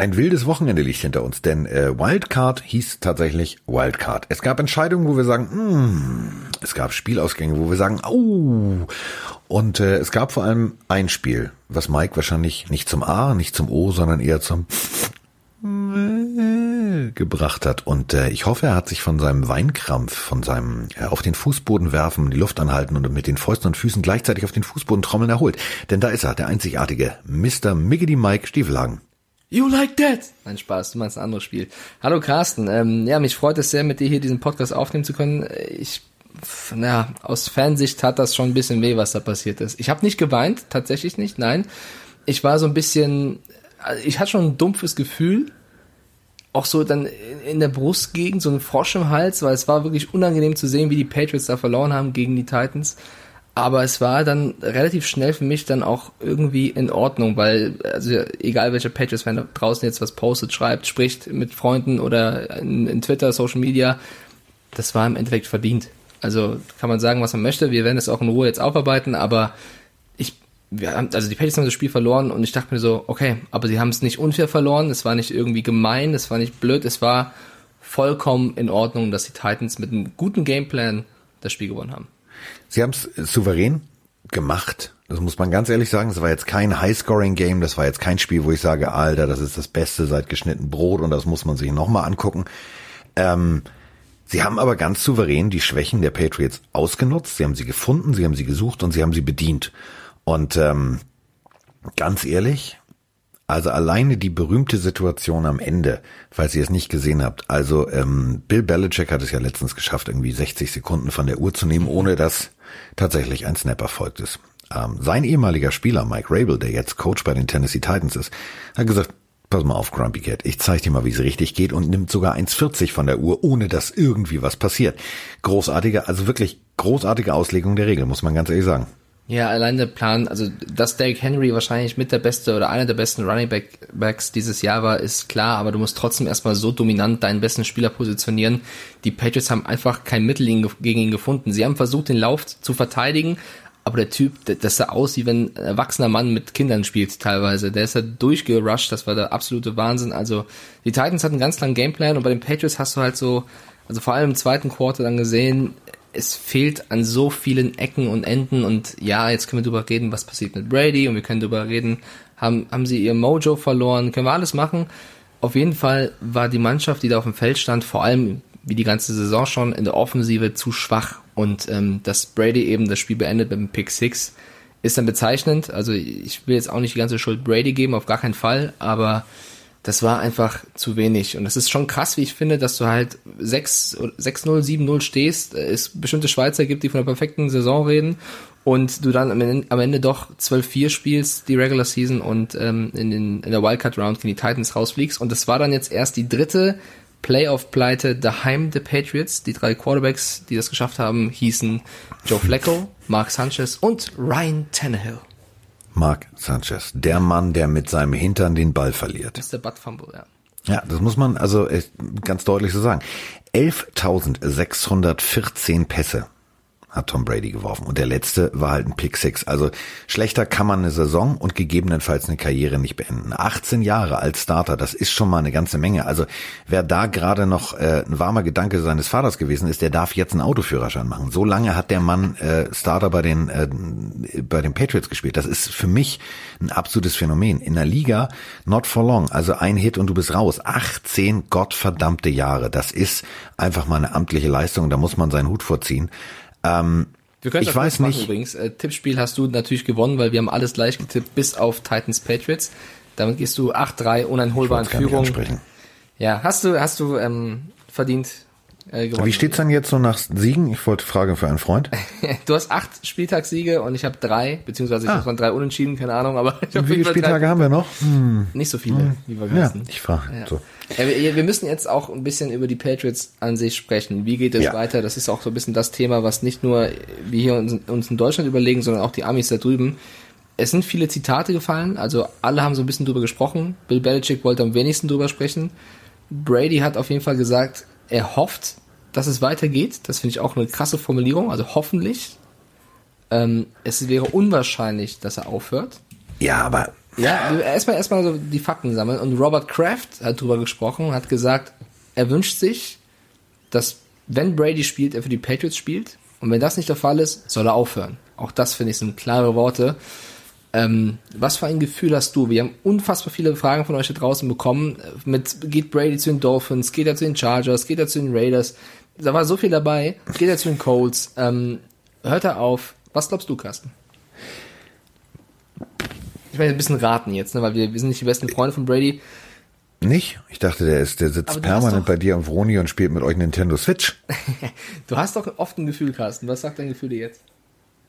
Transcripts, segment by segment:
ein wildes Wochenende liegt hinter uns, denn äh, Wildcard hieß tatsächlich Wildcard. Es gab Entscheidungen, wo wir sagen, mm, es gab Spielausgänge, wo wir sagen, au. Und äh, es gab vor allem ein Spiel, was Mike wahrscheinlich nicht zum A, nicht zum O, sondern eher zum gebracht hat. Und äh, ich hoffe, er hat sich von seinem Weinkrampf, von seinem äh, auf den Fußboden werfen, die Luft anhalten und mit den Fäusten und Füßen gleichzeitig auf den Fußboden trommeln erholt. Denn da ist er, der einzigartige Mr. Miggity Mike Stiefelhagen. You like that? Mein Spaß, du meinst ein anderes Spiel. Hallo Carsten, ähm, ja, mich freut es sehr, mit dir hier diesen Podcast aufnehmen zu können. Ich, na, aus Fansicht hat das schon ein bisschen weh, was da passiert ist. Ich habe nicht geweint, tatsächlich nicht, nein. Ich war so ein bisschen, ich hatte schon ein dumpfes Gefühl, auch so dann in der Brustgegend, so ein Frosch im Hals, weil es war wirklich unangenehm zu sehen, wie die Patriots da verloren haben gegen die Titans. Aber es war dann relativ schnell für mich dann auch irgendwie in Ordnung, weil, also egal welcher Patriots-Fan da draußen jetzt was postet, schreibt, spricht mit Freunden oder in, in Twitter, Social Media, das war im Endeffekt verdient. Also kann man sagen, was man möchte. Wir werden es auch in Ruhe jetzt aufarbeiten, aber wir haben, also die Patriots haben das Spiel verloren und ich dachte mir so, okay, aber sie haben es nicht unfair verloren, es war nicht irgendwie gemein, es war nicht blöd, es war vollkommen in Ordnung, dass die Titans mit einem guten Gameplan das Spiel gewonnen haben. Sie haben es souverän gemacht. Das muss man ganz ehrlich sagen. Das war jetzt kein High-Scoring-Game. Das war jetzt kein Spiel, wo ich sage, Alter, das ist das Beste seit geschnitten Brot und das muss man sich nochmal angucken. Ähm, sie haben aber ganz souverän die Schwächen der Patriots ausgenutzt. Sie haben sie gefunden, sie haben sie gesucht und sie haben sie bedient. Und ähm, ganz ehrlich, also alleine die berühmte Situation am Ende, falls ihr es nicht gesehen habt. Also ähm, Bill Belichick hat es ja letztens geschafft, irgendwie 60 Sekunden von der Uhr zu nehmen, ohne dass tatsächlich ein Snap erfolgt ist. Ähm, sein ehemaliger Spieler Mike Rabel, der jetzt Coach bei den Tennessee Titans ist, hat gesagt, pass mal auf, Grumpy Cat, ich zeig dir mal, wie es richtig geht und nimmt sogar 1,40 von der Uhr, ohne dass irgendwie was passiert. Großartige, also wirklich großartige Auslegung der Regel, muss man ganz ehrlich sagen. Ja, allein der Plan, also dass Derrick Henry wahrscheinlich mit der beste oder einer der besten Running Back Backs dieses Jahr war, ist klar, aber du musst trotzdem erstmal so dominant deinen besten Spieler positionieren. Die Patriots haben einfach kein Mittel gegen ihn gefunden. Sie haben versucht, den Lauf zu verteidigen, aber der Typ, das sah aus, wie wenn ein erwachsener Mann mit Kindern spielt teilweise. Der ist da durchgerusht, das war der absolute Wahnsinn. Also die Titans hatten einen ganz langen Gameplan und bei den Patriots hast du halt so, also vor allem im zweiten Quarter dann gesehen, es fehlt an so vielen Ecken und Enden und ja, jetzt können wir drüber reden, was passiert mit Brady und wir können drüber reden, haben, haben sie ihr Mojo verloren, können wir alles machen. Auf jeden Fall war die Mannschaft, die da auf dem Feld stand, vor allem wie die ganze Saison schon in der Offensive zu schwach und ähm, dass Brady eben das Spiel beendet mit dem Pick 6 ist dann bezeichnend. Also ich will jetzt auch nicht die ganze Schuld Brady geben, auf gar keinen Fall, aber das war einfach zu wenig. Und das ist schon krass, wie ich finde, dass du halt 6-0, 7-0 stehst, es bestimmte Schweizer gibt, die von einer perfekten Saison reden und du dann am Ende, am Ende doch 12-4 spielst, die Regular Season und ähm, in, den, in der Wildcard Round gegen die Titans rausfliegst. Und das war dann jetzt erst die dritte Playoff-Pleite daheim der Patriots. Die drei Quarterbacks, die das geschafft haben, hießen Joe Flacco, Mark Sanchez und Ryan Tannehill. Mark Sanchez, der Mann, der mit seinem Hintern den Ball verliert. Das ist der Butt Fumble, ja. Ja, das muss man also ganz deutlich so sagen. 11.614 Pässe hat Tom Brady geworfen. Und der letzte war halt ein Pick Six. Also schlechter kann man eine Saison und gegebenenfalls eine Karriere nicht beenden. 18 Jahre als Starter, das ist schon mal eine ganze Menge. Also wer da gerade noch äh, ein warmer Gedanke seines Vaters gewesen ist, der darf jetzt einen Autoführerschein machen. So lange hat der Mann äh, Starter bei den äh, bei den Patriots gespielt. Das ist für mich ein absolutes Phänomen. In der Liga not for long. Also ein Hit und du bist raus. 18 gottverdammte Jahre. Das ist einfach mal eine amtliche Leistung. Da muss man seinen Hut vorziehen. Ähm, wir können ich weiß nicht. Übrigens, äh, Tippspiel hast du natürlich gewonnen, weil wir haben alles gleich getippt, bis auf Titans Patriots. Damit gehst du 8-3 uneinholbar in Führung. Ja, hast du, hast du ähm, verdient äh, gewonnen. Wie steht's dann jetzt so nach Siegen? Ich wollte fragen für einen Freund. du hast acht Spieltagssiege und ich habe drei, beziehungsweise ich ah. habe drei Unentschieden, keine Ahnung, aber ich Wie viele Spieltage haben wir noch? Hm. Nicht so viele, hm. wie wir ja, ich frage. Ja. So. Ja, wir, wir, müssen jetzt auch ein bisschen über die Patriots an sich sprechen. Wie geht es ja. weiter? Das ist auch so ein bisschen das Thema, was nicht nur wir hier uns, uns in Deutschland überlegen, sondern auch die Amis da drüben. Es sind viele Zitate gefallen, also alle haben so ein bisschen drüber gesprochen. Bill Belichick wollte am wenigsten drüber sprechen. Brady hat auf jeden Fall gesagt, er hofft, dass es weitergeht. Das finde ich auch eine krasse Formulierung, also hoffentlich. Ähm, es wäre unwahrscheinlich, dass er aufhört. Ja, aber Ja, erstmal erstmal so die Fakten sammeln. Und Robert Kraft hat drüber gesprochen, hat gesagt, er wünscht sich, dass wenn Brady spielt, er für die Patriots spielt. Und wenn das nicht der Fall ist, soll er aufhören. Auch das finde ich sind klare Worte. Ähm, was für ein Gefühl hast du? Wir haben unfassbar viele Fragen von euch da draußen bekommen. Mit geht Brady zu den Dolphins, geht er zu den Chargers, geht er zu den Raiders? Da war so viel dabei. Geht er zu den Colts? Ähm, hört er auf? Was glaubst du, Carsten? Ich meine, ein bisschen raten jetzt, ne, weil wir, wir sind nicht die besten Freunde von Brady. Nicht? Ich dachte, der ist, der sitzt permanent bei dir am Vroni und spielt mit euch Nintendo Switch. du hast doch oft ein Gefühl, Carsten. Was sagt dein Gefühl dir jetzt?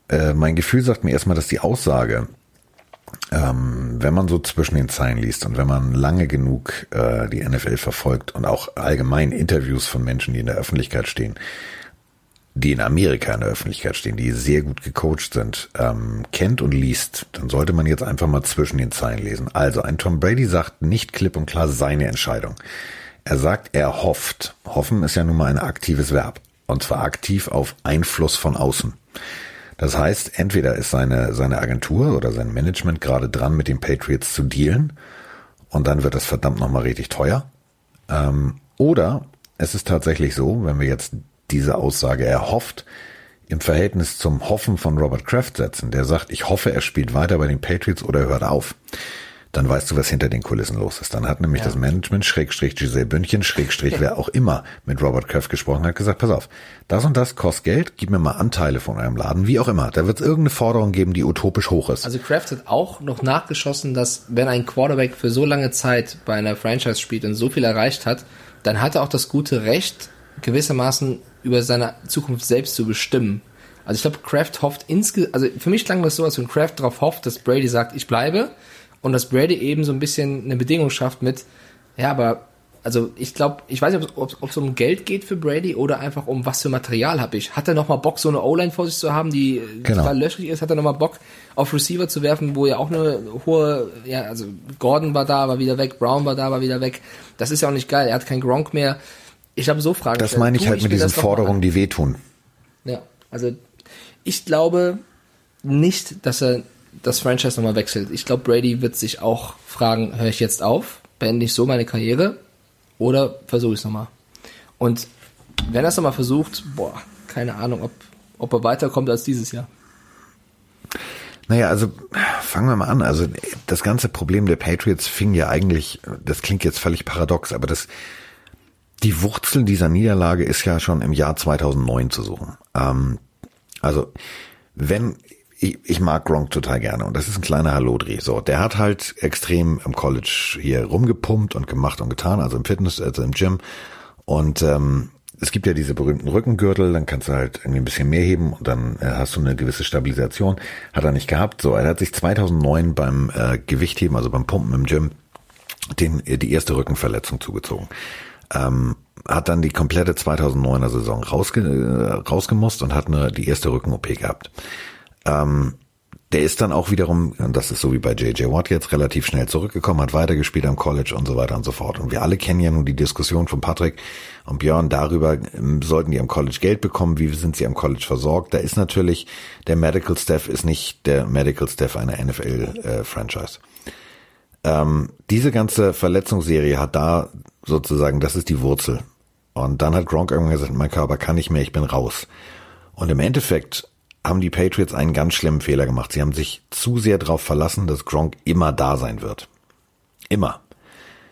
Äh, mein Gefühl sagt mir erstmal, dass die Aussage, ähm, wenn man so zwischen den Zeilen liest und wenn man lange genug äh, die NFL verfolgt und auch allgemein Interviews von Menschen, die in der Öffentlichkeit stehen, die in Amerika in der Öffentlichkeit stehen, die sehr gut gecoacht sind, ähm, kennt und liest, dann sollte man jetzt einfach mal zwischen den Zeilen lesen. Also ein Tom Brady sagt nicht klipp und klar seine Entscheidung. Er sagt, er hofft. Hoffen ist ja nun mal ein aktives Verb. Und zwar aktiv auf Einfluss von außen. Das heißt, entweder ist seine, seine Agentur oder sein Management gerade dran, mit den Patriots zu dealen. Und dann wird das verdammt nochmal richtig teuer. Ähm, oder es ist tatsächlich so, wenn wir jetzt diese Aussage erhofft, im Verhältnis zum Hoffen von Robert Kraft setzen, der sagt, ich hoffe, er spielt weiter bei den Patriots oder hört auf. Dann weißt du, was hinter den Kulissen los ist. Dann hat nämlich ja. das Management, Schrägstrich Giselle Bündchen, Schrägstrich wer auch immer mit Robert Kraft gesprochen hat, gesagt, pass auf, das und das kostet Geld, gib mir mal Anteile von eurem Laden, wie auch immer. Da wird es irgendeine Forderung geben, die utopisch hoch ist. Also Kraft hat auch noch nachgeschossen, dass wenn ein Quarterback für so lange Zeit bei einer Franchise spielt und so viel erreicht hat, dann hat er auch das gute Recht, gewissermaßen über seine Zukunft selbst zu bestimmen. Also ich glaube, Kraft hofft insgesamt, also für mich klang das so, als wenn Kraft darauf hofft, dass Brady sagt, ich bleibe und dass Brady eben so ein bisschen eine Bedingung schafft mit, ja, aber also ich glaube, ich weiß nicht, ob es um Geld geht für Brady oder einfach um was für Material habe ich. Hat er nochmal Bock, so eine O-Line vor sich zu haben, die genau. total löchrig ist? Hat er nochmal Bock, auf Receiver zu werfen, wo ja auch eine hohe, ja, also Gordon war da, war wieder weg, Brown war da, war wieder weg. Das ist ja auch nicht geil. Er hat kein Gronk mehr. Ich habe so Fragen. Das meine ich halt mit diesen Forderungen, die wehtun. Ja, also ich glaube nicht, dass er das Franchise nochmal wechselt. Ich glaube, Brady wird sich auch fragen, höre ich jetzt auf, beende ich so meine Karriere oder versuche ich es nochmal. Und wenn er es nochmal versucht, boah, keine Ahnung, ob, ob er weiterkommt als dieses Jahr. Naja, also fangen wir mal an. Also das ganze Problem der Patriots fing ja eigentlich, das klingt jetzt völlig paradox, aber das die Wurzel dieser Niederlage ist ja schon im Jahr 2009 zu suchen. Ähm, also wenn ich, ich mag Gronk total gerne und das ist ein kleiner Hallodri. So, der hat halt extrem im College hier rumgepumpt und gemacht und getan, also im Fitness, also im Gym. Und ähm, es gibt ja diese berühmten Rückengürtel, dann kannst du halt irgendwie ein bisschen mehr heben und dann äh, hast du eine gewisse Stabilisation. Hat er nicht gehabt. So, er hat sich 2009 beim äh, Gewichtheben, also beim Pumpen im Gym, den, äh, die erste Rückenverletzung zugezogen ähm, hat dann die komplette 2009er Saison rausge äh, rausgemusst und hat eine, die erste Rücken-OP gehabt. Ähm, der ist dann auch wiederum, das ist so wie bei JJ Watt jetzt, relativ schnell zurückgekommen, hat weitergespielt am College und so weiter und so fort. Und wir alle kennen ja nun die Diskussion von Patrick und Björn darüber, ähm, sollten die am College Geld bekommen, wie sind sie am College versorgt. Da ist natürlich, der Medical Staff ist nicht der Medical Staff einer NFL-Franchise. Äh, ähm, diese ganze Verletzungsserie hat da sozusagen, das ist die Wurzel. Und dann hat Gronk irgendwann gesagt, mein Körper kann nicht mehr, ich bin raus. Und im Endeffekt haben die Patriots einen ganz schlimmen Fehler gemacht. Sie haben sich zu sehr darauf verlassen, dass Gronk immer da sein wird. Immer.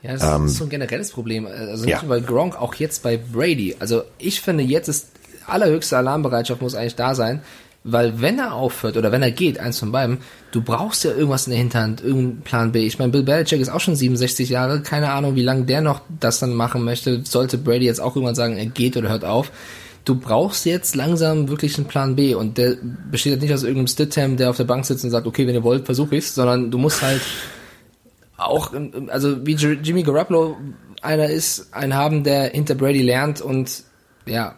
Ja, das ähm, ist so ein generelles Problem. Also nicht ja. nur bei Gronk, auch jetzt bei Brady. Also ich finde, jetzt ist allerhöchste Alarmbereitschaft muss eigentlich da sein, weil wenn er aufhört oder wenn er geht, eins von beiden, du brauchst ja irgendwas in der Hinterhand, irgendeinen Plan B. Ich meine, Bill Belichick ist auch schon 67 Jahre, keine Ahnung, wie lange der noch das dann machen möchte. Sollte Brady jetzt auch irgendwann sagen, er geht oder hört auf. Du brauchst jetzt langsam wirklich einen Plan B und der besteht jetzt nicht aus irgendeinem Stidham, der auf der Bank sitzt und sagt, okay, wenn ihr wollt, versuche ich's, sondern du musst halt auch, also wie Jimmy Garoppolo einer ist, einen haben, der hinter Brady lernt und ja,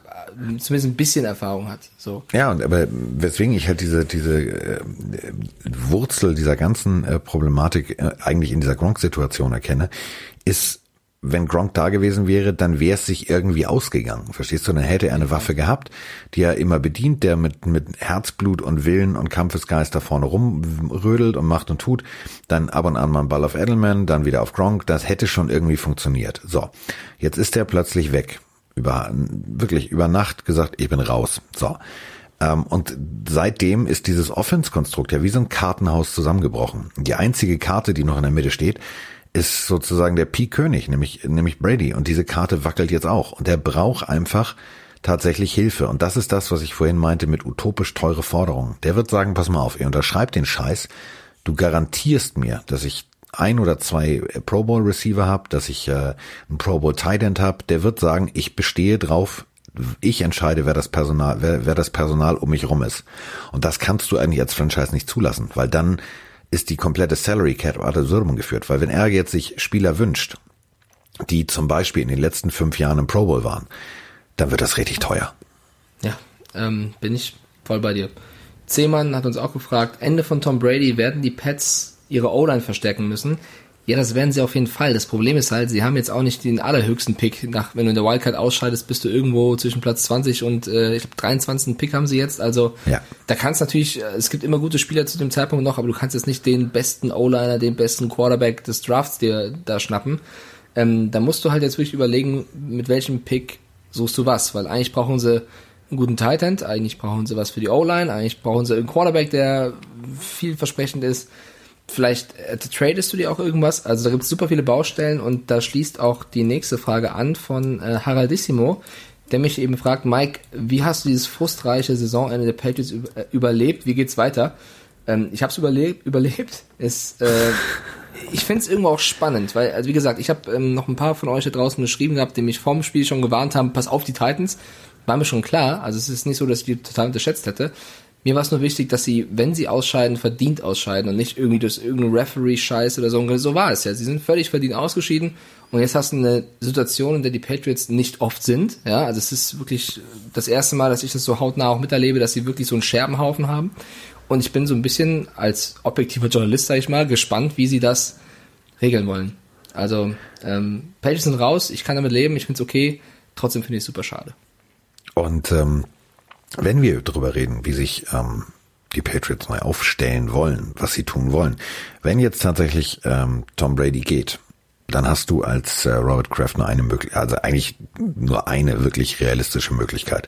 zumindest ein bisschen Erfahrung hat. So. Ja, und aber weswegen ich halt diese diese äh, Wurzel dieser ganzen äh, Problematik äh, eigentlich in dieser Gronk-Situation erkenne, ist wenn Gronk da gewesen wäre, dann wäre es sich irgendwie ausgegangen. Verstehst du? Dann hätte er eine Waffe gehabt, die er immer bedient, der mit, mit Herzblut und Willen und Kampfesgeist da vorne rumrödelt und macht und tut. Dann ab und an mal einen Ball auf Edelman, dann wieder auf Gronk. Das hätte schon irgendwie funktioniert. So. Jetzt ist er plötzlich weg. Über, wirklich über Nacht gesagt, ich bin raus. So. Ähm, und seitdem ist dieses Offense-Konstrukt ja wie so ein Kartenhaus zusammengebrochen. Die einzige Karte, die noch in der Mitte steht, ist sozusagen der Pi-König, nämlich, nämlich Brady. Und diese Karte wackelt jetzt auch. Und er braucht einfach tatsächlich Hilfe. Und das ist das, was ich vorhin meinte mit utopisch teure Forderungen. Der wird sagen, pass mal auf, ihr unterschreibt den Scheiß. Du garantierst mir, dass ich ein oder zwei Pro Bowl Receiver habe, dass ich äh, einen Pro Bowl Tight End habe. Der wird sagen, ich bestehe drauf, ich entscheide, wer das Personal, wer, wer das Personal um mich rum ist. Und das kannst du eigentlich als Franchise nicht zulassen, weil dann ist die komplette Salary Cap ad absurdum geführt, weil wenn er jetzt sich Spieler wünscht, die zum Beispiel in den letzten fünf Jahren im Pro Bowl waren, dann wird das richtig teuer. Ja, ähm, bin ich voll bei dir. Zehmann hat uns auch gefragt, Ende von Tom Brady, werden die Pets ihre O-Line verstärken müssen? Ja, das werden sie auf jeden Fall. Das Problem ist halt, sie haben jetzt auch nicht den allerhöchsten Pick. Nach, wenn du in der Wildcard ausscheidest, bist du irgendwo zwischen Platz 20 und äh, ich glaube 23. Pick haben sie jetzt. Also ja. da kannst natürlich, äh, es gibt immer gute Spieler zu dem Zeitpunkt noch, aber du kannst jetzt nicht den besten O-Liner, den besten Quarterback des Drafts dir da schnappen. Ähm, da musst du halt jetzt wirklich überlegen, mit welchem Pick suchst du was, weil eigentlich brauchen sie einen guten Tight End, eigentlich brauchen sie was für die O-Line, eigentlich brauchen sie einen Quarterback, der vielversprechend ist Vielleicht äh, tradest du dir auch irgendwas. Also da gibt es super viele Baustellen und da schließt auch die nächste Frage an von äh, Haraldissimo, der mich eben fragt, Mike, wie hast du dieses frustreiche Saisonende der Patriots äh, überlebt? Wie geht's weiter? Ähm, ich habe es überlebt. Überlebt. Ist, äh, ich finde es irgendwo auch spannend, weil, also wie gesagt, ich habe ähm, noch ein paar von euch da draußen geschrieben gehabt, die mich vorm Spiel schon gewarnt haben, pass auf die Titans. War mir schon klar. Also es ist nicht so, dass ich die total unterschätzt hätte. Mir war es nur wichtig, dass sie, wenn sie ausscheiden, verdient ausscheiden und nicht irgendwie durch irgendeinen Referee-Scheiß oder so. So war es ja. Sie sind völlig verdient ausgeschieden und jetzt hast du eine Situation, in der die Patriots nicht oft sind. Ja, also es ist wirklich das erste Mal, dass ich das so hautnah auch miterlebe, dass sie wirklich so einen Scherbenhaufen haben. Und ich bin so ein bisschen als objektiver Journalist, sag ich mal, gespannt, wie sie das regeln wollen. Also, ähm, Patriots sind raus, ich kann damit leben, ich finde es okay, trotzdem finde ich es super schade. Und ähm, wenn wir darüber reden, wie sich ähm, die Patriots neu aufstellen wollen, was sie tun wollen, wenn jetzt tatsächlich ähm, Tom Brady geht, dann hast du als äh, Robert Kraft nur eine Möglichkeit, also eigentlich nur eine wirklich realistische Möglichkeit.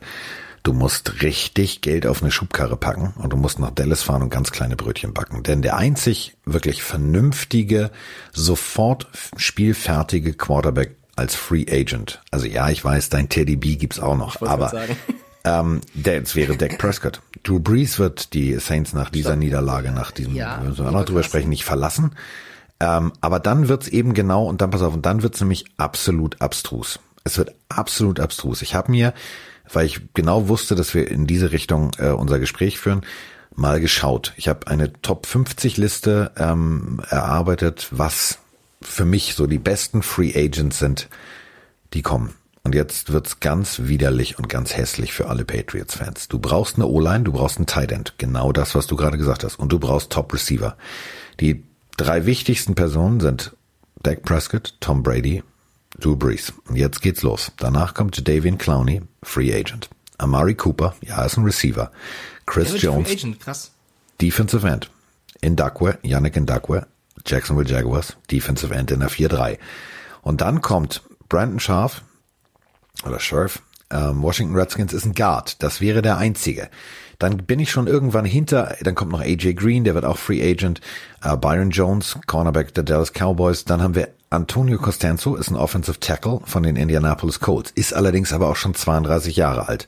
Du musst richtig Geld auf eine Schubkarre packen und du musst nach Dallas fahren und ganz kleine Brötchen backen. Denn der einzig wirklich vernünftige, sofort spielfertige Quarterback als Free Agent. Also ja, ich weiß, dein Teddy B gibt's auch noch, aber ähm, der, es wäre Dak Prescott. Drew Brees wird die Saints nach dieser Niederlage, nach diesem, ja, wir müssen wir noch drüber sprechen, nicht verlassen. Ähm, aber dann wird's eben genau, und dann pass auf, und dann wird's nämlich absolut abstrus. Es wird absolut abstrus. Ich habe mir, weil ich genau wusste, dass wir in diese Richtung äh, unser Gespräch führen, mal geschaut. Ich habe eine Top 50 Liste ähm, erarbeitet, was für mich so die besten Free Agents sind, die kommen. Und jetzt wird's ganz widerlich und ganz hässlich für alle Patriots-Fans. Du brauchst eine O-Line, du brauchst einen Tight End. Genau das, was du gerade gesagt hast. Und du brauchst Top Receiver. Die drei wichtigsten Personen sind Dak Prescott, Tom Brady, Drew Brees. Und jetzt geht's los. Danach kommt Davian Clowney, Free Agent. Amari Cooper, ja, ist ein Receiver. Chris Jones, Agent, Defensive End. Indakwe, Yannick Indakwe, Jacksonville Jaguars, Defensive End in der 4-3. Und dann kommt Brandon Scharf, oder Sheriff. Ähm, Washington Redskins ist ein Guard. Das wäre der einzige. Dann bin ich schon irgendwann hinter, dann kommt noch AJ Green, der wird auch Free Agent, äh, Byron Jones, Cornerback der Dallas Cowboys, dann haben wir Antonio Costanzo, ist ein Offensive Tackle von den Indianapolis Colts, ist allerdings aber auch schon 32 Jahre alt.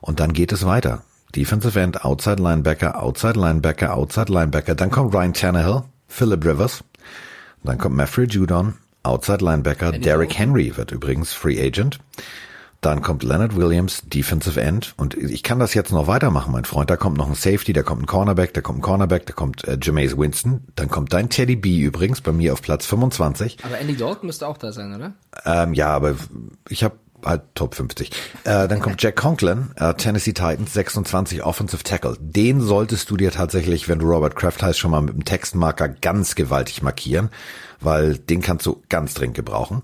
Und dann geht es weiter. Defensive End, Outside Linebacker, Outside Linebacker, Outside Linebacker, dann kommt Ryan Tannehill, Philip Rivers, dann kommt Maffrey Judon, Outside Linebacker, Derrick Henry wird übrigens Free Agent. Dann kommt Leonard Williams, Defensive End. Und ich kann das jetzt noch weitermachen, mein Freund. Da kommt noch ein Safety, da kommt ein Cornerback, da kommt ein Cornerback, da kommt äh, Jameis Winston. Dann kommt dein Teddy B übrigens bei mir auf Platz 25. Aber Andy Dalton müsste auch da sein, oder? Ähm, ja, aber ich habe halt Top 50. Äh, dann kommt Jack Conklin, äh, Tennessee Titans, 26 Offensive Tackle. Den solltest du dir tatsächlich, wenn du Robert Kraft heißt, schon mal mit dem Textmarker ganz gewaltig markieren, weil den kannst du ganz dringend gebrauchen.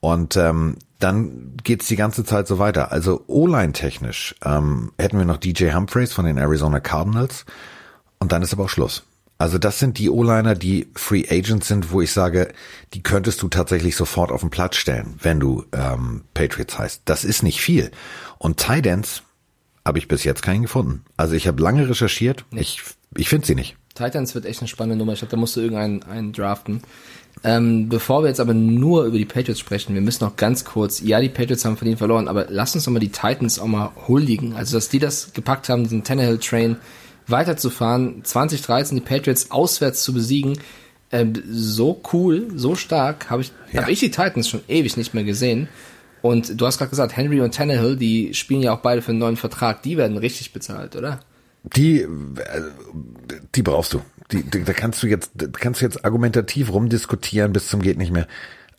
Und ähm, dann geht's die ganze Zeit so weiter. Also O-Line technisch ähm, hätten wir noch DJ Humphreys von den Arizona Cardinals und dann ist aber auch Schluss. Also das sind die O-Liner, die Free Agents sind, wo ich sage, die könntest du tatsächlich sofort auf den Platz stellen, wenn du ähm, Patriots heißt. Das ist nicht viel. Und Tidance habe ich bis jetzt keinen gefunden. Also ich habe lange recherchiert. Ich, ich finde sie nicht. Titans wird echt eine spannende Nummer. Ich glaube, da musst du irgendeinen einen draften. Ähm, bevor wir jetzt aber nur über die Patriots sprechen, wir müssen noch ganz kurz, ja, die Patriots haben verdient verloren, aber lass uns doch mal die Titans auch mal huldigen. Also, dass die das gepackt haben, diesen Tannehill-Train weiterzufahren, 2013 die Patriots auswärts zu besiegen, ähm, so cool, so stark, habe ich, ja. hab ich die Titans schon ewig nicht mehr gesehen. Und du hast gerade gesagt, Henry und Tannehill, die spielen ja auch beide für einen neuen Vertrag, die werden richtig bezahlt, oder? Die, äh, die brauchst du. Die, die, da kannst du jetzt, kannst du jetzt argumentativ rumdiskutieren bis zum geht nicht mehr.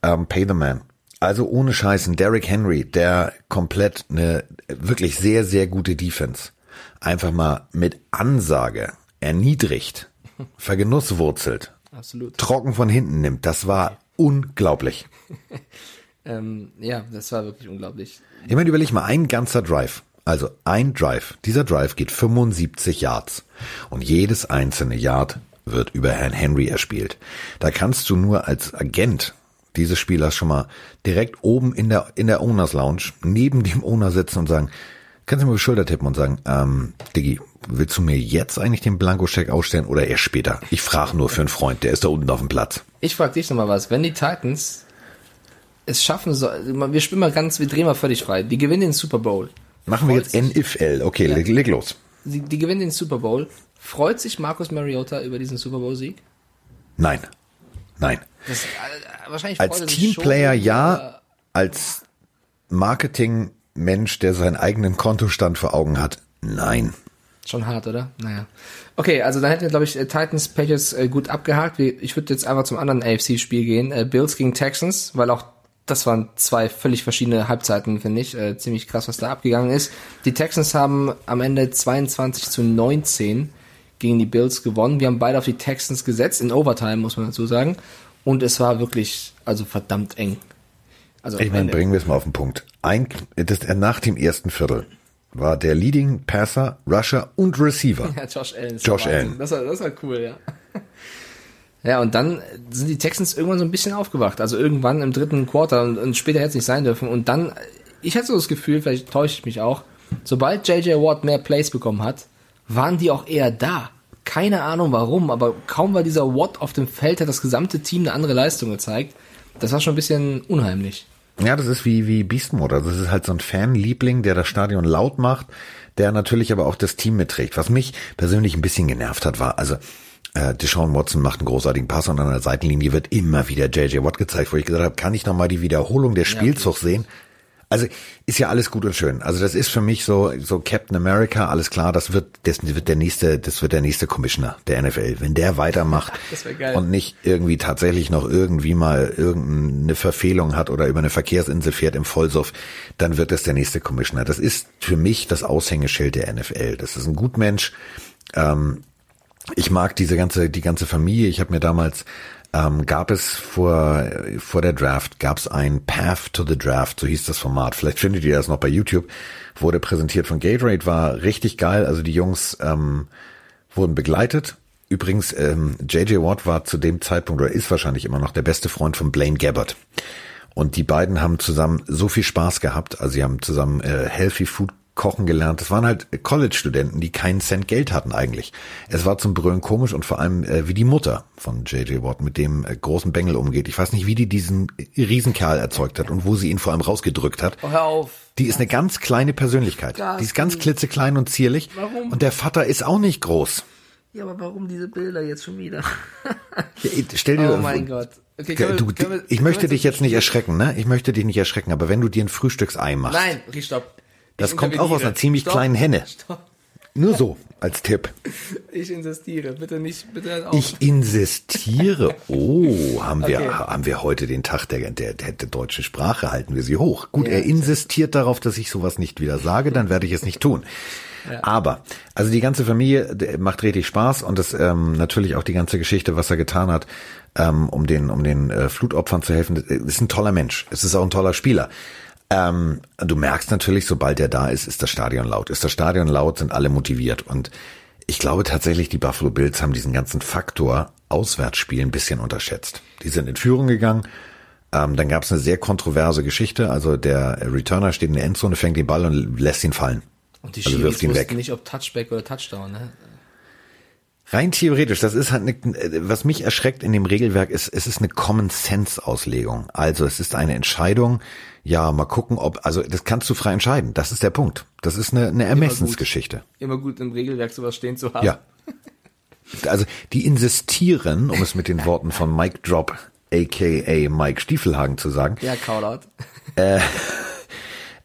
Um, pay the man. Also ohne Scheißen, Derrick Henry, der komplett eine wirklich sehr, sehr gute Defense einfach mal mit Ansage erniedrigt, vergenusswurzelt, Absolut. trocken von hinten nimmt. Das war unglaublich. ähm, ja, das war wirklich unglaublich. Ich meine, überleg mal, ein ganzer Drive. Also ein Drive. Dieser Drive geht 75 Yards. Und jedes einzelne Yard wird über Herrn Henry erspielt. Da kannst du nur als Agent dieses Spielers schon mal direkt oben in der, in der Owners Lounge neben dem Owner sitzen und sagen, kannst du mir die Schulter tippen und sagen, ähm, Diggi, willst du mir jetzt eigentlich den Blankoscheck ausstellen oder erst später? Ich frage nur für einen Freund, der ist da unten auf dem Platz. Ich frage dich nochmal was. Wenn die Titans es schaffen sollen, wir spielen mal ganz, wir drehen mal völlig frei. Die gewinnen den Super Bowl. Machen wir jetzt NFL. Okay, ja. leg, leg, los. Die, die gewinnen den Super Bowl. Freut sich Markus Mariota über diesen Super Bowl-Sieg? Nein. Nein. Das, äh, wahrscheinlich als Teamplayer ja, als Marketing-Mensch, der seinen eigenen Kontostand vor Augen hat, nein. Schon hart, oder? Naja. Okay, also da hätten wir, glaube ich, äh, Titans Patriots äh, gut abgehakt. Ich würde jetzt einfach zum anderen AFC-Spiel gehen. Bills gegen Texans, weil auch das waren zwei völlig verschiedene Halbzeiten, finde ich. Äh, ziemlich krass, was da abgegangen ist. Die Texans haben am Ende 22 zu 19 gegen die Bills gewonnen. Wir haben beide auf die Texans gesetzt, in Overtime, muss man dazu sagen. Und es war wirklich, also verdammt eng. Also ich meine, bringen wir es mal auf den Punkt. Ein, das, nach dem ersten Viertel war der Leading Passer, Rusher und Receiver. Ja, Josh Allen. Josh Allen. Das war, das war cool, ja. Ja, und dann sind die Texans irgendwann so ein bisschen aufgewacht. Also irgendwann im dritten Quarter und, und später hätte es nicht sein dürfen. Und dann, ich hatte so das Gefühl, vielleicht täusche ich mich auch, sobald JJ Watt mehr Plays bekommen hat, waren die auch eher da. Keine Ahnung warum, aber kaum war dieser Watt auf dem Feld, hat das gesamte Team eine andere Leistung gezeigt. Das war schon ein bisschen unheimlich. Ja, das ist wie, wie Beast Mode. Das ist halt so ein Fanliebling, der das Stadion laut macht, der natürlich aber auch das Team mitträgt. Was mich persönlich ein bisschen genervt hat, war, also äh, Deshaun Watson macht einen großartigen Pass und an der Seitenlinie wird immer wieder JJ Watt gezeigt, wo ich gesagt habe, kann ich nochmal die Wiederholung der Spielzug ja, sehen? Also ist ja alles gut und schön. Also das ist für mich so so Captain America, alles klar, das wird das wird der nächste das wird der nächste Commissioner der NFL, wenn der weitermacht und nicht irgendwie tatsächlich noch irgendwie mal irgendeine Verfehlung hat oder über eine Verkehrsinsel fährt im Vollsuff, dann wird es der nächste Commissioner. Das ist für mich das Aushängeschild der NFL. Das ist ein Gutmensch. Ähm, ich mag diese ganze, die ganze Familie. Ich habe mir damals ähm, gab es vor vor der Draft gab es ein Path to the Draft, so hieß das Format. Vielleicht findet ihr das noch bei YouTube. Wurde präsentiert von Gatorade, war richtig geil. Also die Jungs ähm, wurden begleitet. Übrigens, ähm, JJ Watt war zu dem Zeitpunkt oder ist wahrscheinlich immer noch der beste Freund von Blaine Gabbard. Und die beiden haben zusammen so viel Spaß gehabt. Also sie haben zusammen äh, Healthy Food kochen gelernt. Das waren halt College-Studenten, die keinen Cent Geld hatten eigentlich. Es war zum Brüllen komisch und vor allem äh, wie die Mutter von J.J. Watt mit dem äh, großen Bengel umgeht. Ich weiß nicht, wie die diesen Riesenkerl erzeugt hat und wo sie ihn vor allem rausgedrückt hat. Oh, hör auf. Die ist eine ganz kleine Persönlichkeit. Das die ist ganz klitzeklein und zierlich. Warum? Und der Vater ist auch nicht groß. Ja, aber warum diese Bilder jetzt schon wieder? ja, stell dir, oh mein Gott. Okay, wir, du, wir, ich möchte dich jetzt nicht erschrecken, ne? Ich möchte dich nicht erschrecken, aber wenn du dir ein Frühstücksei machst. Nein, okay, stopp. Das kommt auch aus einer ziemlich Stopp. kleinen Henne. Stopp. Nur so als Tipp. Ich insistiere, bitte nicht, bitte auf. Ich insistiere. Oh, haben wir, okay. haben wir heute den Tag der, der, der, der deutschen Sprache, halten wir sie hoch. Gut, ja, er insistiert darauf, dass ich sowas nicht wieder sage, dann werde ich es nicht tun. Ja. Aber, also die ganze Familie macht richtig Spaß und das ähm, natürlich auch die ganze Geschichte, was er getan hat, ähm, um den, um den äh, Flutopfern zu helfen, ist ein toller Mensch. Es ist auch ein toller Spieler. Ähm, du merkst natürlich, sobald er da ist, ist das Stadion laut. Ist das Stadion laut, sind alle motiviert. Und ich glaube tatsächlich, die Buffalo Bills haben diesen ganzen Faktor Auswärtsspiel ein bisschen unterschätzt. Die sind in Führung gegangen. Ähm, dann gab es eine sehr kontroverse Geschichte. Also der Returner steht in der Endzone, fängt den Ball und lässt ihn fallen. Und die also Schiris wussten weg. nicht, ob Touchback oder Touchdown. Ne? Rein theoretisch, das ist halt, eine, was mich erschreckt in dem Regelwerk ist, es ist eine Common Sense Auslegung. Also es ist eine Entscheidung, ja, mal gucken, ob, also das kannst du frei entscheiden. Das ist der Punkt. Das ist eine, eine Ermessensgeschichte. Immer gut, immer gut im Regelwerk sowas stehen zu haben. Ja. Also die insistieren, um es mit den Worten von Mike Drop, aka Mike Stiefelhagen zu sagen. Ja, Callout. Äh,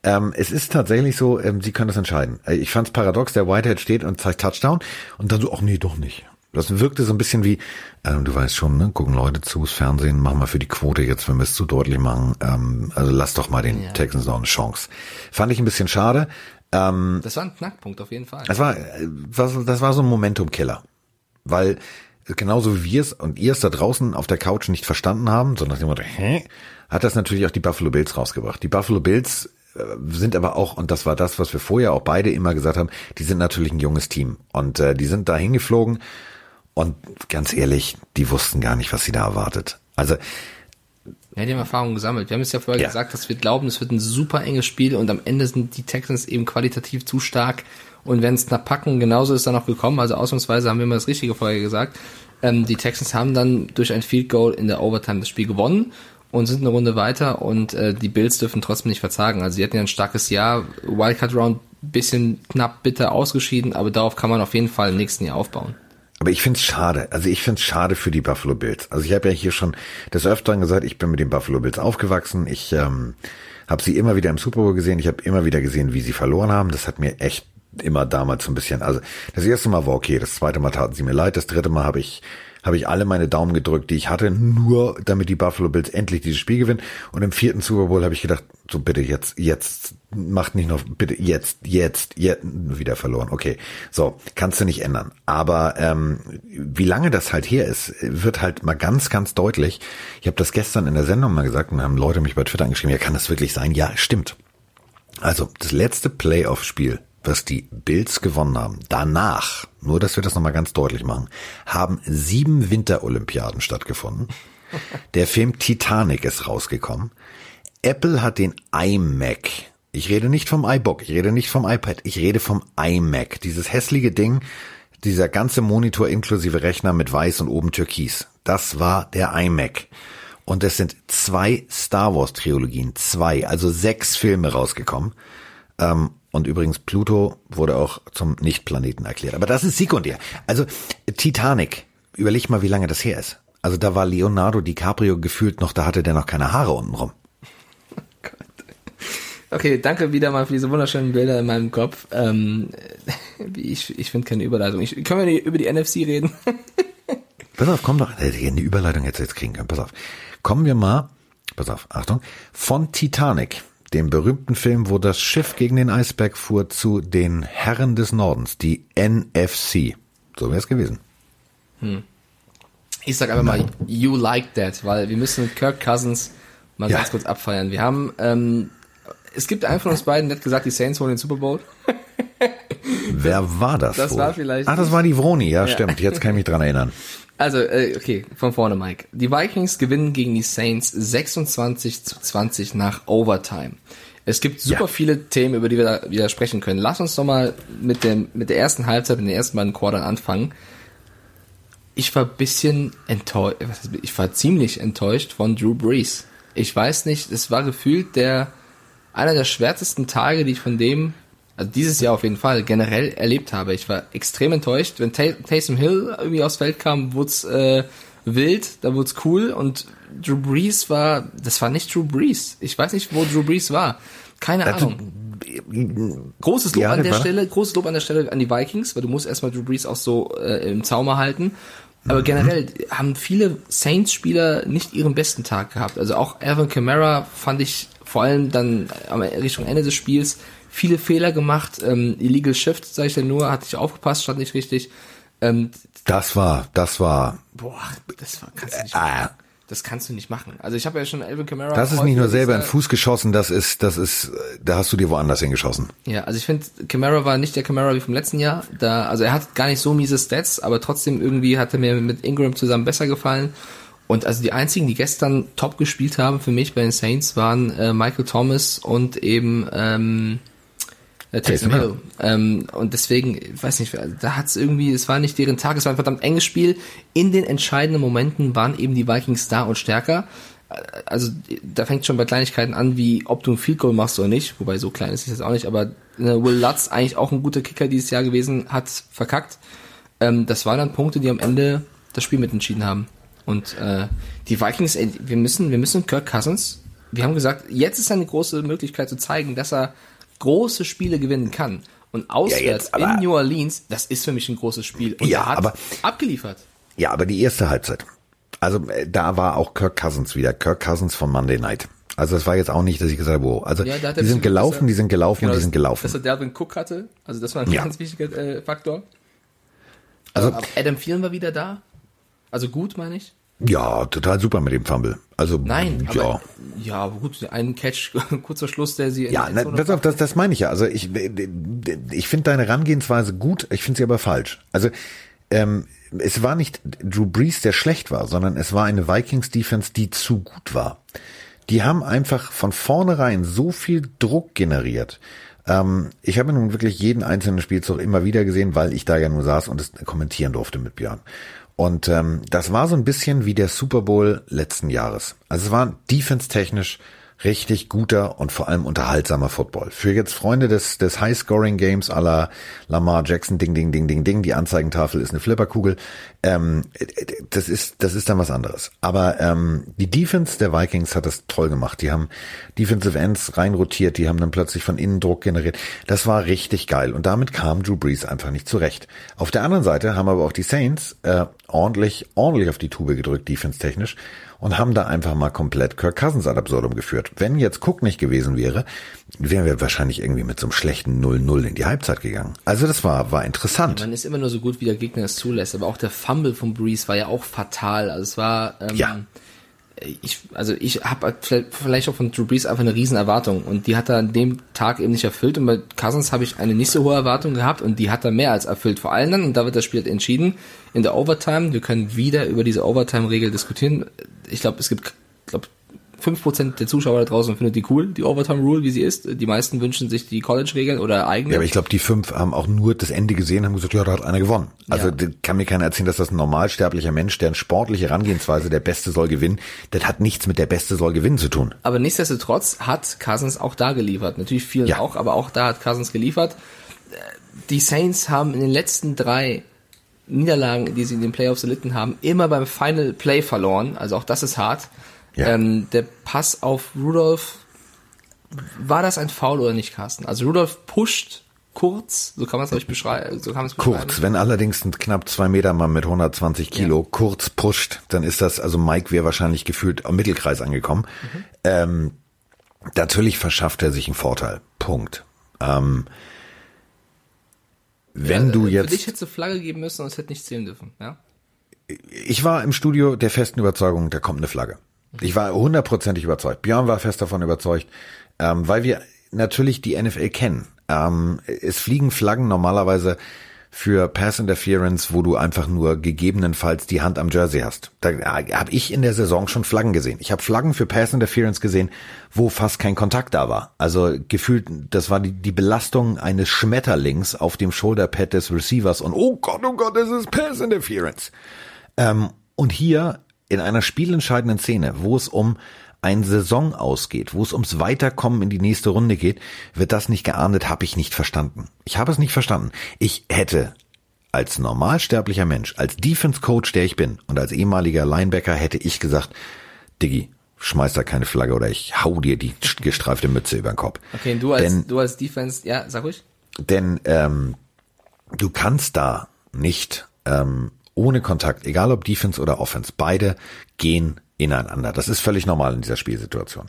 ähm, es ist tatsächlich so, ähm, sie können das entscheiden. Äh, ich fand es paradox, der Whitehead steht und zeigt Touchdown und dann so, ach nee, doch nicht. Das wirkte so ein bisschen wie, ähm, du weißt schon, ne, gucken Leute zu, das Fernsehen, machen wir für die Quote jetzt, wenn wir es zu deutlich machen. Ähm, also lass doch mal den ja. Texans noch eine Chance. Fand ich ein bisschen schade. Ähm, das war ein Knackpunkt auf jeden Fall. Das war, das, äh, das war so ein Momentum-Killer. Weil genauso wie wir es und ihr es da draußen auf der Couch nicht verstanden haben, sondern nach dem Motto, hä, hat das natürlich auch die Buffalo Bills rausgebracht. Die Buffalo Bills sind aber auch, und das war das, was wir vorher auch beide immer gesagt haben, die sind natürlich ein junges Team. Und äh, die sind da hingeflogen und ganz ehrlich, die wussten gar nicht, was sie da erwartet. Also ja, die haben Erfahrungen gesammelt. Wir haben es ja vorher ja. gesagt, dass wir glauben, es wird ein super enges Spiel und am Ende sind die Texans eben qualitativ zu stark und werden es knapp packen. Genauso ist dann auch gekommen. Also ausnahmsweise haben wir immer das Richtige vorher gesagt. Ähm, die Texans haben dann durch ein Field Goal in der Overtime das Spiel gewonnen und sind eine Runde weiter und äh, die Bills dürfen trotzdem nicht verzagen. Also sie hatten ja ein starkes Jahr, Wildcard Round bisschen knapp bitter ausgeschieden, aber darauf kann man auf jeden Fall im nächsten Jahr aufbauen. Aber ich find's schade. Also ich find's schade für die Buffalo Bills. Also ich habe ja hier schon des Öfteren gesagt, ich bin mit den Buffalo Bills aufgewachsen. Ich ähm, habe sie immer wieder im Super Bowl gesehen. Ich habe immer wieder gesehen, wie sie verloren haben. Das hat mir echt immer damals so ein bisschen. Also das erste Mal war okay, das zweite Mal taten sie mir leid, das dritte Mal habe ich habe ich alle meine Daumen gedrückt, die ich hatte, nur damit die Buffalo Bills endlich dieses Spiel gewinnen. Und im vierten Super Bowl habe ich gedacht, so bitte jetzt, jetzt, macht nicht noch, bitte jetzt, jetzt, jetzt, wieder verloren. Okay, so, kannst du nicht ändern. Aber ähm, wie lange das halt her ist, wird halt mal ganz, ganz deutlich. Ich habe das gestern in der Sendung mal gesagt und haben Leute mich bei Twitter angeschrieben, ja, kann das wirklich sein? Ja, stimmt. Also, das letzte Playoff-Spiel was die Bills gewonnen haben. Danach, nur dass wir das nochmal ganz deutlich machen, haben sieben Winterolympiaden stattgefunden. Der Film Titanic ist rausgekommen. Apple hat den iMac. Ich rede nicht vom iBook, ich rede nicht vom iPad, ich rede vom iMac. Dieses hässliche Ding, dieser ganze Monitor inklusive Rechner mit weiß und oben türkis. Das war der iMac. Und es sind zwei Star Wars Trilogien, zwei, also sechs Filme rausgekommen. Ähm, und übrigens, Pluto wurde auch zum Nicht-Planeten erklärt. Aber das ist sekundär. Also Titanic, überleg mal, wie lange das her ist. Also da war Leonardo DiCaprio gefühlt noch, da hatte der noch keine Haare unten rum. Okay, danke wieder mal für diese wunderschönen Bilder in meinem Kopf. Ähm, ich ich finde keine Überleitung. Ich, können wir nicht über die NFC reden? pass auf, komm doch. Eine Überleitung hätte jetzt kriegen können. Pass auf. Kommen wir mal, pass auf, Achtung, von Titanic dem berühmten Film, wo das Schiff gegen den Eisberg fuhr, zu den Herren des Nordens, die NFC. So wäre es gewesen. Hm. Ich sag einfach mal, you like that, weil wir müssen Kirk Cousins mal ja. ganz kurz abfeiern. Wir haben, ähm, es gibt einen von uns beiden, der hat gesagt, die Saints holen den Super Bowl. Wer war das? Das wohl? war vielleicht. Ach, das war die Vroni, ja, ja, stimmt. Jetzt kann ich mich dran erinnern. Also, äh, okay, von vorne, Mike. Die Vikings gewinnen gegen die Saints 26 zu 20 nach Overtime. Es gibt super ja. viele Themen, über die wir da wieder sprechen können. Lass uns doch mal mit, dem, mit der ersten Halbzeit, mit den ersten beiden Quartern anfangen. Ich war bisschen enttäuscht, ich war ziemlich enttäuscht von Drew Brees. Ich weiß nicht, es war gefühlt der, einer der schwärzesten Tage, die ich von dem also dieses Jahr auf jeden Fall, generell erlebt habe. Ich war extrem enttäuscht. Wenn Taysom Hill irgendwie aufs Feld kam, wurde es äh, wild, da wurde es cool und Drew Brees war, das war nicht Drew Brees. Ich weiß nicht, wo Drew Brees war. Keine das Ahnung. Großes Lob ja, an der Stelle, großes Lob an der Stelle an die Vikings, weil du musst erstmal Drew Brees auch so äh, im Zaumer halten. Aber mhm. generell haben viele Saints-Spieler nicht ihren besten Tag gehabt. Also auch Alvin Kamara fand ich vor allem dann Richtung Ende des Spiels viele Fehler gemacht. Ähm, Illegal Shift, sag ich ja nur, hatte ich aufgepasst, stand nicht richtig. Ähm, das war, das war. Boah, das war, kannst du nicht machen. Das kannst du nicht machen. Also ich habe ja schon Alvin Kamara. Das ist nicht nur selber in den Fuß geschossen, das ist, das ist, da hast du dir woanders hingeschossen. Ja, also ich finde, Kamara war nicht der Kamara wie vom letzten Jahr. Da, also er hat gar nicht so miese Stats, aber trotzdem irgendwie hat er mir mit Ingram zusammen besser gefallen. Und also die einzigen, die gestern top gespielt haben für mich bei den Saints, waren äh, Michael Thomas und eben ähm, äh, Taysom Hill. Ähm, und deswegen, ich weiß nicht, da hat es irgendwie, es war nicht deren Tag, es war ein verdammt enges Spiel. In den entscheidenden Momenten waren eben die Vikings da und stärker. Äh, also da fängt schon bei Kleinigkeiten an, wie ob du ein Field Goal machst oder nicht, wobei so klein ist es jetzt auch nicht, aber ne, Will Lutz, eigentlich auch ein guter Kicker dieses Jahr gewesen, hat verkackt. Ähm, das waren dann Punkte, die am Ende das Spiel mitentschieden haben. Und äh, die Vikings, ey, wir müssen, wir müssen Kirk Cousins, wir haben gesagt, jetzt ist eine große Möglichkeit zu zeigen, dass er große Spiele gewinnen kann. Und auswärts ja, jetzt, in New Orleans, das ist für mich ein großes Spiel. Und ja, er hat aber, abgeliefert. Ja, aber die erste Halbzeit. Also äh, da war auch Kirk Cousins wieder, Kirk Cousins von Monday Night. Also das war jetzt auch nicht, dass ich gesagt habe, wow. Also ja, die sind gelaufen, die sind gelaufen, genau, die sind gelaufen. Dass er Delvin Cook hatte, also das war ein ja. ganz wichtiger äh, Faktor. Also, also Adam Thielen war wieder da. Also gut, meine ich. Ja, total super mit dem Fumble. Also Nein, ja. Aber, ja, gut, ein Catch, kurzer Schluss, der sie. Ja, na, pass auf, das, das meine ich ja. Also ich, ich finde deine Herangehensweise gut, ich finde sie aber falsch. Also ähm, es war nicht Drew Brees, der schlecht war, sondern es war eine Vikings Defense, die zu gut war. Die haben einfach von vornherein so viel Druck generiert. Ähm, ich habe nun wirklich jeden einzelnen Spielzug immer wieder gesehen, weil ich da ja nur saß und es kommentieren durfte mit Björn. Und ähm, das war so ein bisschen wie der Super Bowl letzten Jahres. Also es war defense-technisch richtig guter und vor allem unterhaltsamer Football. Für jetzt Freunde des, des High-Scoring-Games à la Lamar Jackson, ding, ding, ding, ding, ding, die Anzeigentafel ist eine Flipperkugel, ähm, das ist, das ist dann was anderes. Aber ähm, die Defense der Vikings hat das toll gemacht. Die haben Defensive Ends reinrotiert, die haben dann plötzlich von innen Druck generiert. Das war richtig geil. Und damit kam Drew Brees einfach nicht zurecht. Auf der anderen Seite haben aber auch die Saints äh, ordentlich, ordentlich auf die Tube gedrückt, defense-technisch und haben da einfach mal komplett Kirk Cousins ad absurdum geführt. Wenn jetzt Cook nicht gewesen wäre, wären wir wahrscheinlich irgendwie mit so einem schlechten 0-0 in die Halbzeit gegangen. Also das war, war interessant. Man ist immer nur so gut, wie der Gegner es zulässt, aber auch der Fumble von Breeze war ja auch fatal. Also es war, ähm, ja ich, also ich habe vielleicht auch von Drew Brees einfach eine riesen Erwartung und die hat er an dem Tag eben nicht erfüllt und bei Cousins habe ich eine nicht so hohe Erwartung gehabt und die hat er mehr als erfüllt. Vor allem dann, und da wird das Spiel entschieden, in der Overtime, wir können wieder über diese Overtime-Regel diskutieren. Ich glaube, es gibt, glaube 5% der Zuschauer da draußen findet die cool, die Overtime Rule, wie sie ist. Die meisten wünschen sich die College-Regeln oder eigene. Ja, aber ich glaube, die fünf haben auch nur das Ende gesehen, haben gesagt, ja, da hat einer gewonnen. Also ja. kann mir keiner erzählen, dass das ein normalsterblicher Mensch, der eine sportliche Herangehensweise, der Beste soll gewinnen, das hat nichts mit der Beste soll gewinnen zu tun. Aber nichtsdestotrotz hat Cousins auch da geliefert. Natürlich vielen ja. auch, aber auch da hat Cousins geliefert. Die Saints haben in den letzten drei Niederlagen, die sie in den Playoffs erlitten haben, immer beim Final Play verloren. Also auch das ist hart. Ja. Ähm, der Pass auf Rudolf, war das ein Foul oder nicht, Carsten? Also Rudolf pusht kurz, so kann man es euch beschreiben. So kann es kurz, wenn allerdings ein knapp zwei Meter Mann mit 120 Kilo ja. kurz pusht, dann ist das, also Mike wäre wahrscheinlich gefühlt am Mittelkreis angekommen. Mhm. Ähm, natürlich verschafft er sich einen Vorteil. Punkt. Ähm, wenn ja, du jetzt. Für dich hättest du Flagge geben müssen und es hätte nicht zählen dürfen, ja? Ich war im Studio der festen Überzeugung, da kommt eine Flagge. Ich war hundertprozentig überzeugt. Björn war fest davon überzeugt, ähm, weil wir natürlich die NFL kennen. Ähm, es fliegen Flaggen normalerweise für Pass Interference, wo du einfach nur gegebenenfalls die Hand am Jersey hast. Da äh, habe ich in der Saison schon Flaggen gesehen. Ich habe Flaggen für Pass Interference gesehen, wo fast kein Kontakt da war. Also gefühlt, das war die, die Belastung eines Schmetterlings auf dem Shoulderpad des Receivers und oh Gott, oh Gott, das ist Pass Interference. Ähm, und hier in einer spielentscheidenden Szene, wo es um ein Saison ausgeht, wo es ums Weiterkommen in die nächste Runde geht, wird das nicht geahndet, habe ich nicht verstanden. Ich habe es nicht verstanden. Ich hätte als normalsterblicher Mensch, als Defense Coach, der ich bin und als ehemaliger Linebacker hätte ich gesagt, Diggi, schmeiß da keine Flagge oder ich hau dir die gestreifte Mütze über den Kopf. Okay, du als, denn, du als Defense, ja, sag ruhig. Denn ähm, du kannst da nicht ähm, ohne Kontakt, egal ob Defense oder Offense, beide gehen ineinander. Das ist völlig normal in dieser Spielsituation.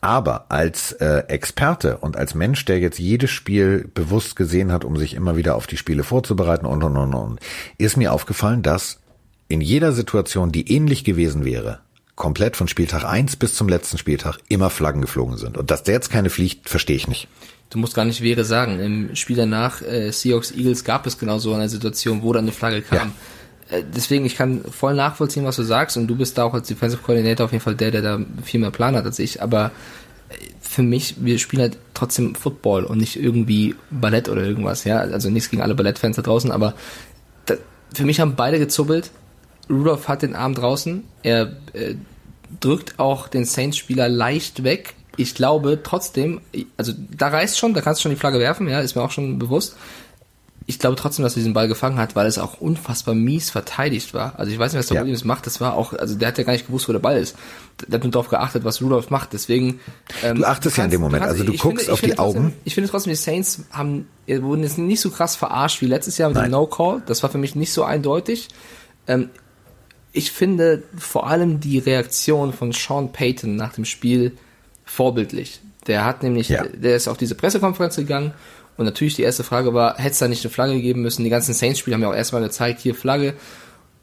Aber als äh, Experte und als Mensch, der jetzt jedes Spiel bewusst gesehen hat, um sich immer wieder auf die Spiele vorzubereiten und und und und, ist mir aufgefallen, dass in jeder Situation, die ähnlich gewesen wäre, komplett von Spieltag eins bis zum letzten Spieltag immer Flaggen geflogen sind. Und dass der jetzt keine fliegt, verstehe ich nicht. Du musst gar nicht wäre sagen. Im Spiel danach, äh, Seahawks Eagles, gab es genau so eine Situation, wo dann eine Flagge kam. Ja. Äh, deswegen, ich kann voll nachvollziehen, was du sagst, und du bist da auch als Defensive Coordinator auf jeden Fall der, der da viel mehr Plan hat als ich. Aber äh, für mich, wir spielen halt trotzdem Football und nicht irgendwie Ballett oder irgendwas, ja. Also nichts gegen alle Ballettfans da draußen, aber da, für mich haben beide gezubbelt. Rudolph hat den Arm draußen. Er äh, drückt auch den Saints-Spieler leicht weg ich glaube trotzdem, also da reißt schon, da kannst du schon die Flagge werfen, ja, ist mir auch schon bewusst. Ich glaube trotzdem, dass er diesen Ball gefangen hat, weil es auch unfassbar mies verteidigt war. Also ich weiß nicht, was der ja. Williams macht. Das war auch, also der hat ja gar nicht gewusst, wo der Ball ist. Der hat nur darauf geachtet, was Rudolph macht. Deswegen. Ähm, du achtest kannst, ja in dem Moment. Kannst, also du guckst finde, auf die trotzdem, Augen. Ich finde trotzdem, die Saints haben wurden jetzt nicht so krass verarscht wie letztes Jahr mit Nein. dem No Call. Das war für mich nicht so eindeutig. Ähm, ich finde vor allem die Reaktion von Sean Payton nach dem Spiel vorbildlich. Der hat nämlich, ja. der ist auf diese Pressekonferenz gegangen und natürlich die erste Frage war, hätte es da nicht eine Flagge geben müssen? Die ganzen Saints-Spieler haben ja auch erstmal gezeigt, hier Flagge.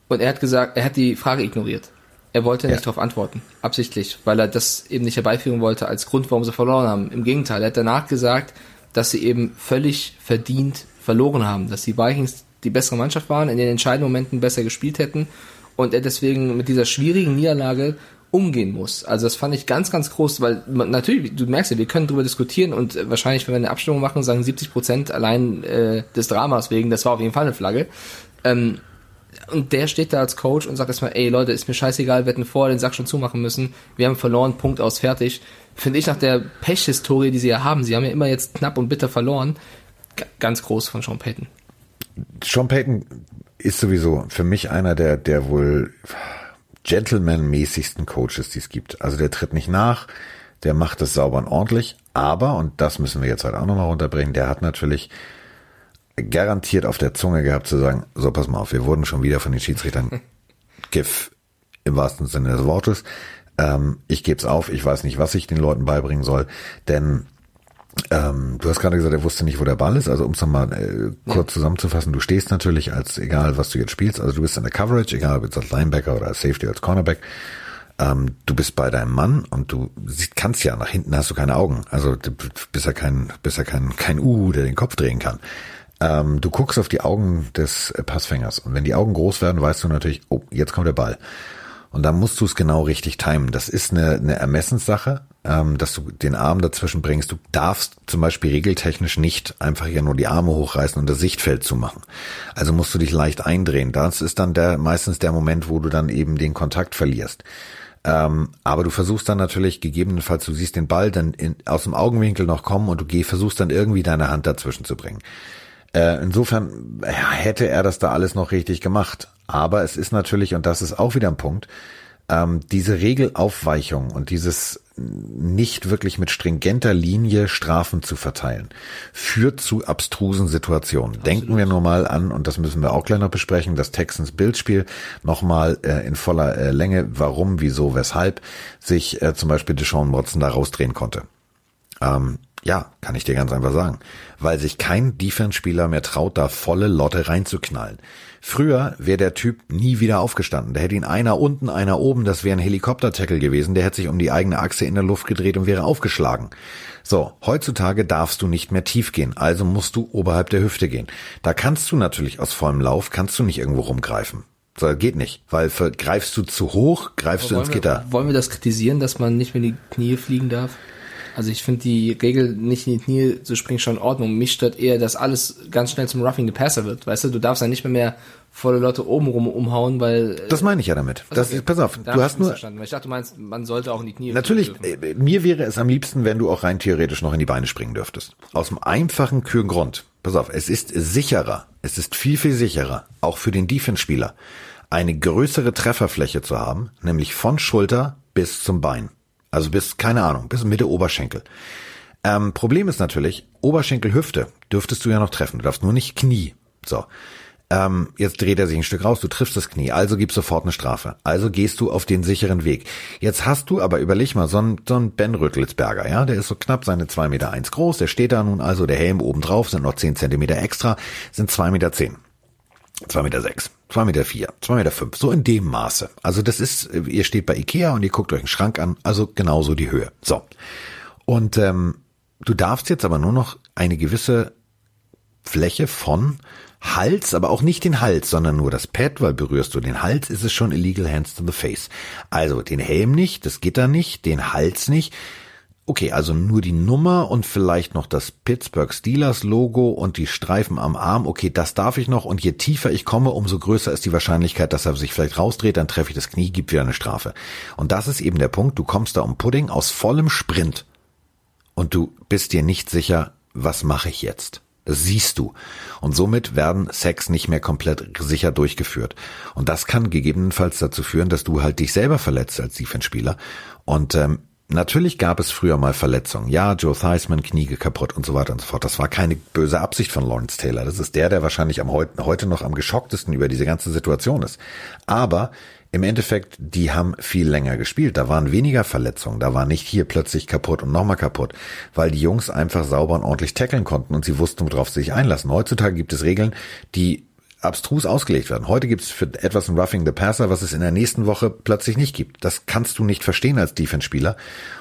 Und er hat gesagt, er hat die Frage ignoriert. Er wollte ja. nicht darauf antworten, absichtlich, weil er das eben nicht herbeiführen wollte als Grund, warum sie verloren haben. Im Gegenteil, er hat danach gesagt, dass sie eben völlig verdient verloren haben, dass die Vikings die bessere Mannschaft waren, in den entscheidenden Momenten besser gespielt hätten und er deswegen mit dieser schwierigen Niederlage umgehen muss. Also das fand ich ganz, ganz groß, weil man, natürlich, du merkst ja, wir können darüber diskutieren und äh, wahrscheinlich, wenn wir eine Abstimmung machen, sagen 70 Prozent allein äh, des Dramas wegen, das war auf jeden Fall eine Flagge. Ähm, und der steht da als Coach und sagt erstmal, ey Leute, ist mir scheißegal, wir hätten vorher den Sack schon zumachen müssen, wir haben verloren, Punkt aus, fertig. Finde ich nach der Pechhistorie, die sie ja haben, sie haben ja immer jetzt knapp und bitter verloren, ganz groß von Sean Payton. Sean Payton ist sowieso für mich einer der, der wohl Gentleman-mäßigsten Coaches, die es gibt. Also der tritt nicht nach, der macht es sauber und ordentlich, aber, und das müssen wir jetzt halt auch nochmal runterbringen, der hat natürlich garantiert auf der Zunge gehabt zu sagen, so pass mal auf, wir wurden schon wieder von den Schiedsrichtern GIF im wahrsten Sinne des Wortes. Ähm, ich gebe es auf, ich weiß nicht, was ich den Leuten beibringen soll, denn ähm, du hast gerade gesagt, er wusste nicht, wo der Ball ist. Also um es nochmal äh, kurz ja. zusammenzufassen, du stehst natürlich als, egal was du jetzt spielst, also du bist in der Coverage, egal ob jetzt als Linebacker oder als Safety oder als Cornerback, ähm, du bist bei deinem Mann und du kannst ja, nach hinten hast du keine Augen. Also du bist ja kein, bist ja kein, kein Uhu, der den Kopf drehen kann. Ähm, du guckst auf die Augen des Passfängers und wenn die Augen groß werden, weißt du natürlich, oh, jetzt kommt der Ball. Und dann musst du es genau richtig timen. Das ist eine, eine Ermessenssache, ähm, dass du den Arm dazwischen bringst. Du darfst zum Beispiel regeltechnisch nicht einfach hier nur die Arme hochreißen und das Sichtfeld zumachen. Also musst du dich leicht eindrehen. Das ist dann der meistens der Moment, wo du dann eben den Kontakt verlierst. Ähm, aber du versuchst dann natürlich gegebenenfalls, du siehst den Ball dann in, aus dem Augenwinkel noch kommen und du geh, versuchst dann irgendwie deine Hand dazwischen zu bringen. Äh, insofern hätte er das da alles noch richtig gemacht. Aber es ist natürlich, und das ist auch wieder ein Punkt, ähm, diese Regelaufweichung und dieses nicht wirklich mit stringenter Linie Strafen zu verteilen, führt zu abstrusen Situationen. Absolut. Denken wir nur mal an, und das müssen wir auch gleich noch besprechen, das Texans Bildspiel nochmal äh, in voller äh, Länge, warum, wieso, weshalb sich äh, zum Beispiel Deshaun Watson da rausdrehen konnte. Ähm, ja, kann ich dir ganz einfach sagen. Weil sich kein Defense-Spieler mehr traut, da volle Lotte reinzuknallen. Früher wäre der Typ nie wieder aufgestanden. Da hätte ihn einer unten, einer oben, das wäre ein Helikopter-Tackle gewesen. Der hätte sich um die eigene Achse in der Luft gedreht und wäre aufgeschlagen. So, heutzutage darfst du nicht mehr tief gehen, also musst du oberhalb der Hüfte gehen. Da kannst du natürlich aus vollem Lauf, kannst du nicht irgendwo rumgreifen. So, geht nicht, weil für, greifst du zu hoch, greifst Aber du ins Gitter. wollen wir das kritisieren, dass man nicht mehr in die Knie fliegen darf? Also ich finde die Regel, nicht in die Knie zu springen, schon in Ordnung. Mich stört eher, dass alles ganz schnell zum Roughing the Passer wird. Weißt du, du darfst ja nicht mehr mehr volle Leute oben rum umhauen, weil. Äh, das meine ich ja damit. Also das, okay. pass auf, da du hast nur. Verstanden. Ich dachte, du meinst, man sollte auch in die Knie. Natürlich, äh, mir wäre es am liebsten, wenn du auch rein theoretisch noch in die Beine springen dürftest. Aus dem einfachen, kühlen Grund. Pass auf, es ist sicherer. Es ist viel, viel sicherer. Auch für den Defense-Spieler. Eine größere Trefferfläche zu haben, nämlich von Schulter bis zum Bein. Also bis, keine Ahnung, bis Mitte Oberschenkel. Ähm, Problem ist natürlich, Oberschenkel, Hüfte dürftest du ja noch treffen. Du darfst nur nicht Knie. So. ähm, jetzt dreht er sich ein Stück raus, du triffst das Knie, also gibst sofort eine Strafe. Also gehst du auf den sicheren Weg. Jetzt hast du aber, überleg mal, so ein, so ein Ben Rüttelsberger, ja, der ist so knapp seine zwei Meter eins groß, der steht da nun also, der Helm oben drauf, sind noch zehn Zentimeter extra, sind zwei Meter. zehn. 2,6 Meter, sechs, 2,4 Meter, vier, 2,5 Meter, fünf, so in dem Maße. Also das ist, ihr steht bei Ikea und ihr guckt euch einen Schrank an, also genauso die Höhe. So. Und ähm, du darfst jetzt aber nur noch eine gewisse Fläche von Hals, aber auch nicht den Hals, sondern nur das Pad, weil berührst du den Hals, ist es schon illegal hands to the face. Also den Helm nicht, das Gitter nicht, den Hals nicht. Okay, also nur die Nummer und vielleicht noch das Pittsburgh Steelers Logo und die Streifen am Arm. Okay, das darf ich noch. Und je tiefer ich komme, umso größer ist die Wahrscheinlichkeit, dass er sich vielleicht rausdreht, dann treffe ich das Knie, gibt wieder eine Strafe. Und das ist eben der Punkt. Du kommst da um Pudding aus vollem Sprint und du bist dir nicht sicher, was mache ich jetzt? Das siehst du. Und somit werden Sex nicht mehr komplett sicher durchgeführt. Und das kann gegebenenfalls dazu führen, dass du halt dich selber verletzt als Defense-Spieler. Und ähm, natürlich gab es früher mal Verletzungen. Ja, Joe Theismann, Knie kaputt und so weiter und so fort. Das war keine böse Absicht von Lawrence Taylor. Das ist der, der wahrscheinlich am heute noch am geschocktesten über diese ganze Situation ist. Aber im Endeffekt, die haben viel länger gespielt. Da waren weniger Verletzungen. Da war nicht hier plötzlich kaputt und nochmal kaputt, weil die Jungs einfach sauber und ordentlich tackeln konnten und sie wussten, worauf sie sich einlassen. Heutzutage gibt es Regeln, die abstrus ausgelegt werden. Heute gibt es für etwas ein Roughing the Passer, was es in der nächsten Woche plötzlich nicht gibt. Das kannst du nicht verstehen als Defense-Spieler.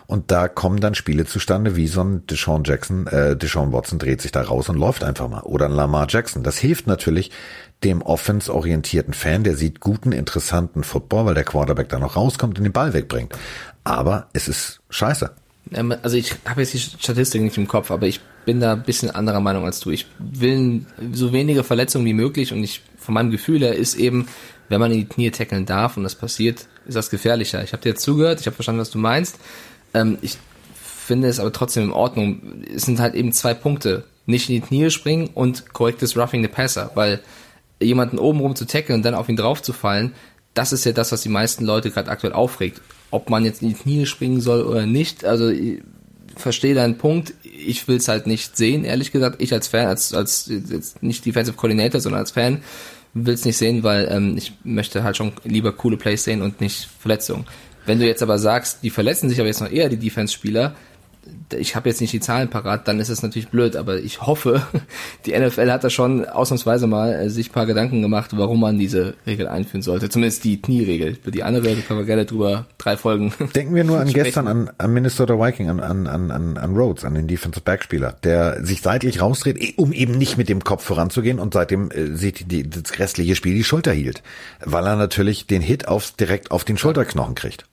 Und da kommen dann Spiele zustande, wie so ein Deshaun Jackson, äh, Deshaun Watson dreht sich da raus und läuft einfach mal. Oder ein Lamar Jackson. Das hilft natürlich dem offense-orientierten Fan, der sieht guten, interessanten Football, weil der Quarterback da noch rauskommt und den Ball wegbringt. Aber es ist scheiße. Ähm, also ich habe jetzt die Statistik nicht im Kopf, aber ich bin da ein bisschen anderer Meinung als du. Ich will so wenige Verletzungen wie möglich und ich von meinem Gefühl her ist eben, wenn man in die Knie tackeln darf und das passiert, ist das gefährlicher. Ich habe dir jetzt zugehört, ich habe verstanden, was du meinst. Ähm, ich finde es aber trotzdem in Ordnung. Es sind halt eben zwei Punkte. Nicht in die Knie springen und korrektes Roughing the Passer, weil jemanden oben rum zu tackeln und dann auf ihn drauf zu fallen, das ist ja das, was die meisten Leute gerade aktuell aufregt. Ob man jetzt in die Knie springen soll oder nicht, also verstehe deinen Punkt. Ich will es halt nicht sehen, ehrlich gesagt. Ich als Fan, als, als jetzt nicht Defensive Coordinator, sondern als Fan will es nicht sehen, weil ähm, ich möchte halt schon lieber coole Plays sehen und nicht Verletzungen. Wenn du jetzt aber sagst, die verletzen sich aber jetzt noch eher die Defense-Spieler, ich habe jetzt nicht die Zahlen parat, dann ist es natürlich blöd, aber ich hoffe, die NFL hat da schon ausnahmsweise mal äh, sich paar Gedanken gemacht, warum man diese Regel einführen sollte. Zumindest die Knieregel. Für die andere können wir gerne drüber drei Folgen. Denken wir nur an gestern an, an Minnesota Viking, an, an, an, an Rhodes, an den Defensive Backspieler, der sich seitlich rausdreht, eh, um eben nicht mit dem Kopf voranzugehen und seitdem äh, sieht die, das restliche Spiel die Schulter hielt, weil er natürlich den Hit aufs, direkt auf den Schulterknochen kriegt.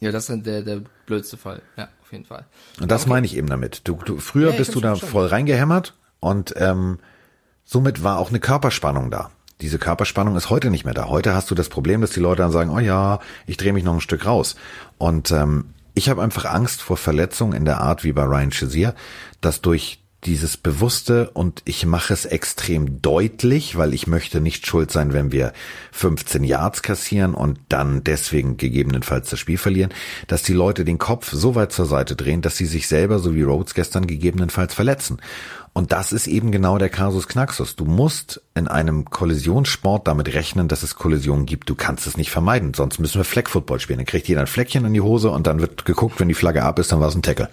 Ja, das ist der, der blödste Fall. Ja auf jeden Fall. Und das okay. meine ich eben damit. Du, du früher ja, bist du da voll reingehämmert und ähm, somit war auch eine Körperspannung da. Diese Körperspannung ist heute nicht mehr da. Heute hast du das Problem, dass die Leute dann sagen, oh ja, ich drehe mich noch ein Stück raus. Und ähm, ich habe einfach Angst vor Verletzungen in der Art wie bei Ryan Shazier, dass durch dieses Bewusste und ich mache es extrem deutlich, weil ich möchte nicht schuld sein, wenn wir 15 Yards kassieren und dann deswegen gegebenenfalls das Spiel verlieren, dass die Leute den Kopf so weit zur Seite drehen, dass sie sich selber, so wie Rhodes gestern, gegebenenfalls verletzen. Und das ist eben genau der Kasus Knaxus. Du musst in einem Kollisionssport damit rechnen, dass es Kollisionen gibt. Du kannst es nicht vermeiden, sonst müssen wir Flag Football spielen. Dann kriegt jeder ein Fleckchen in die Hose und dann wird geguckt, wenn die Flagge ab ist, dann war es ein Tackle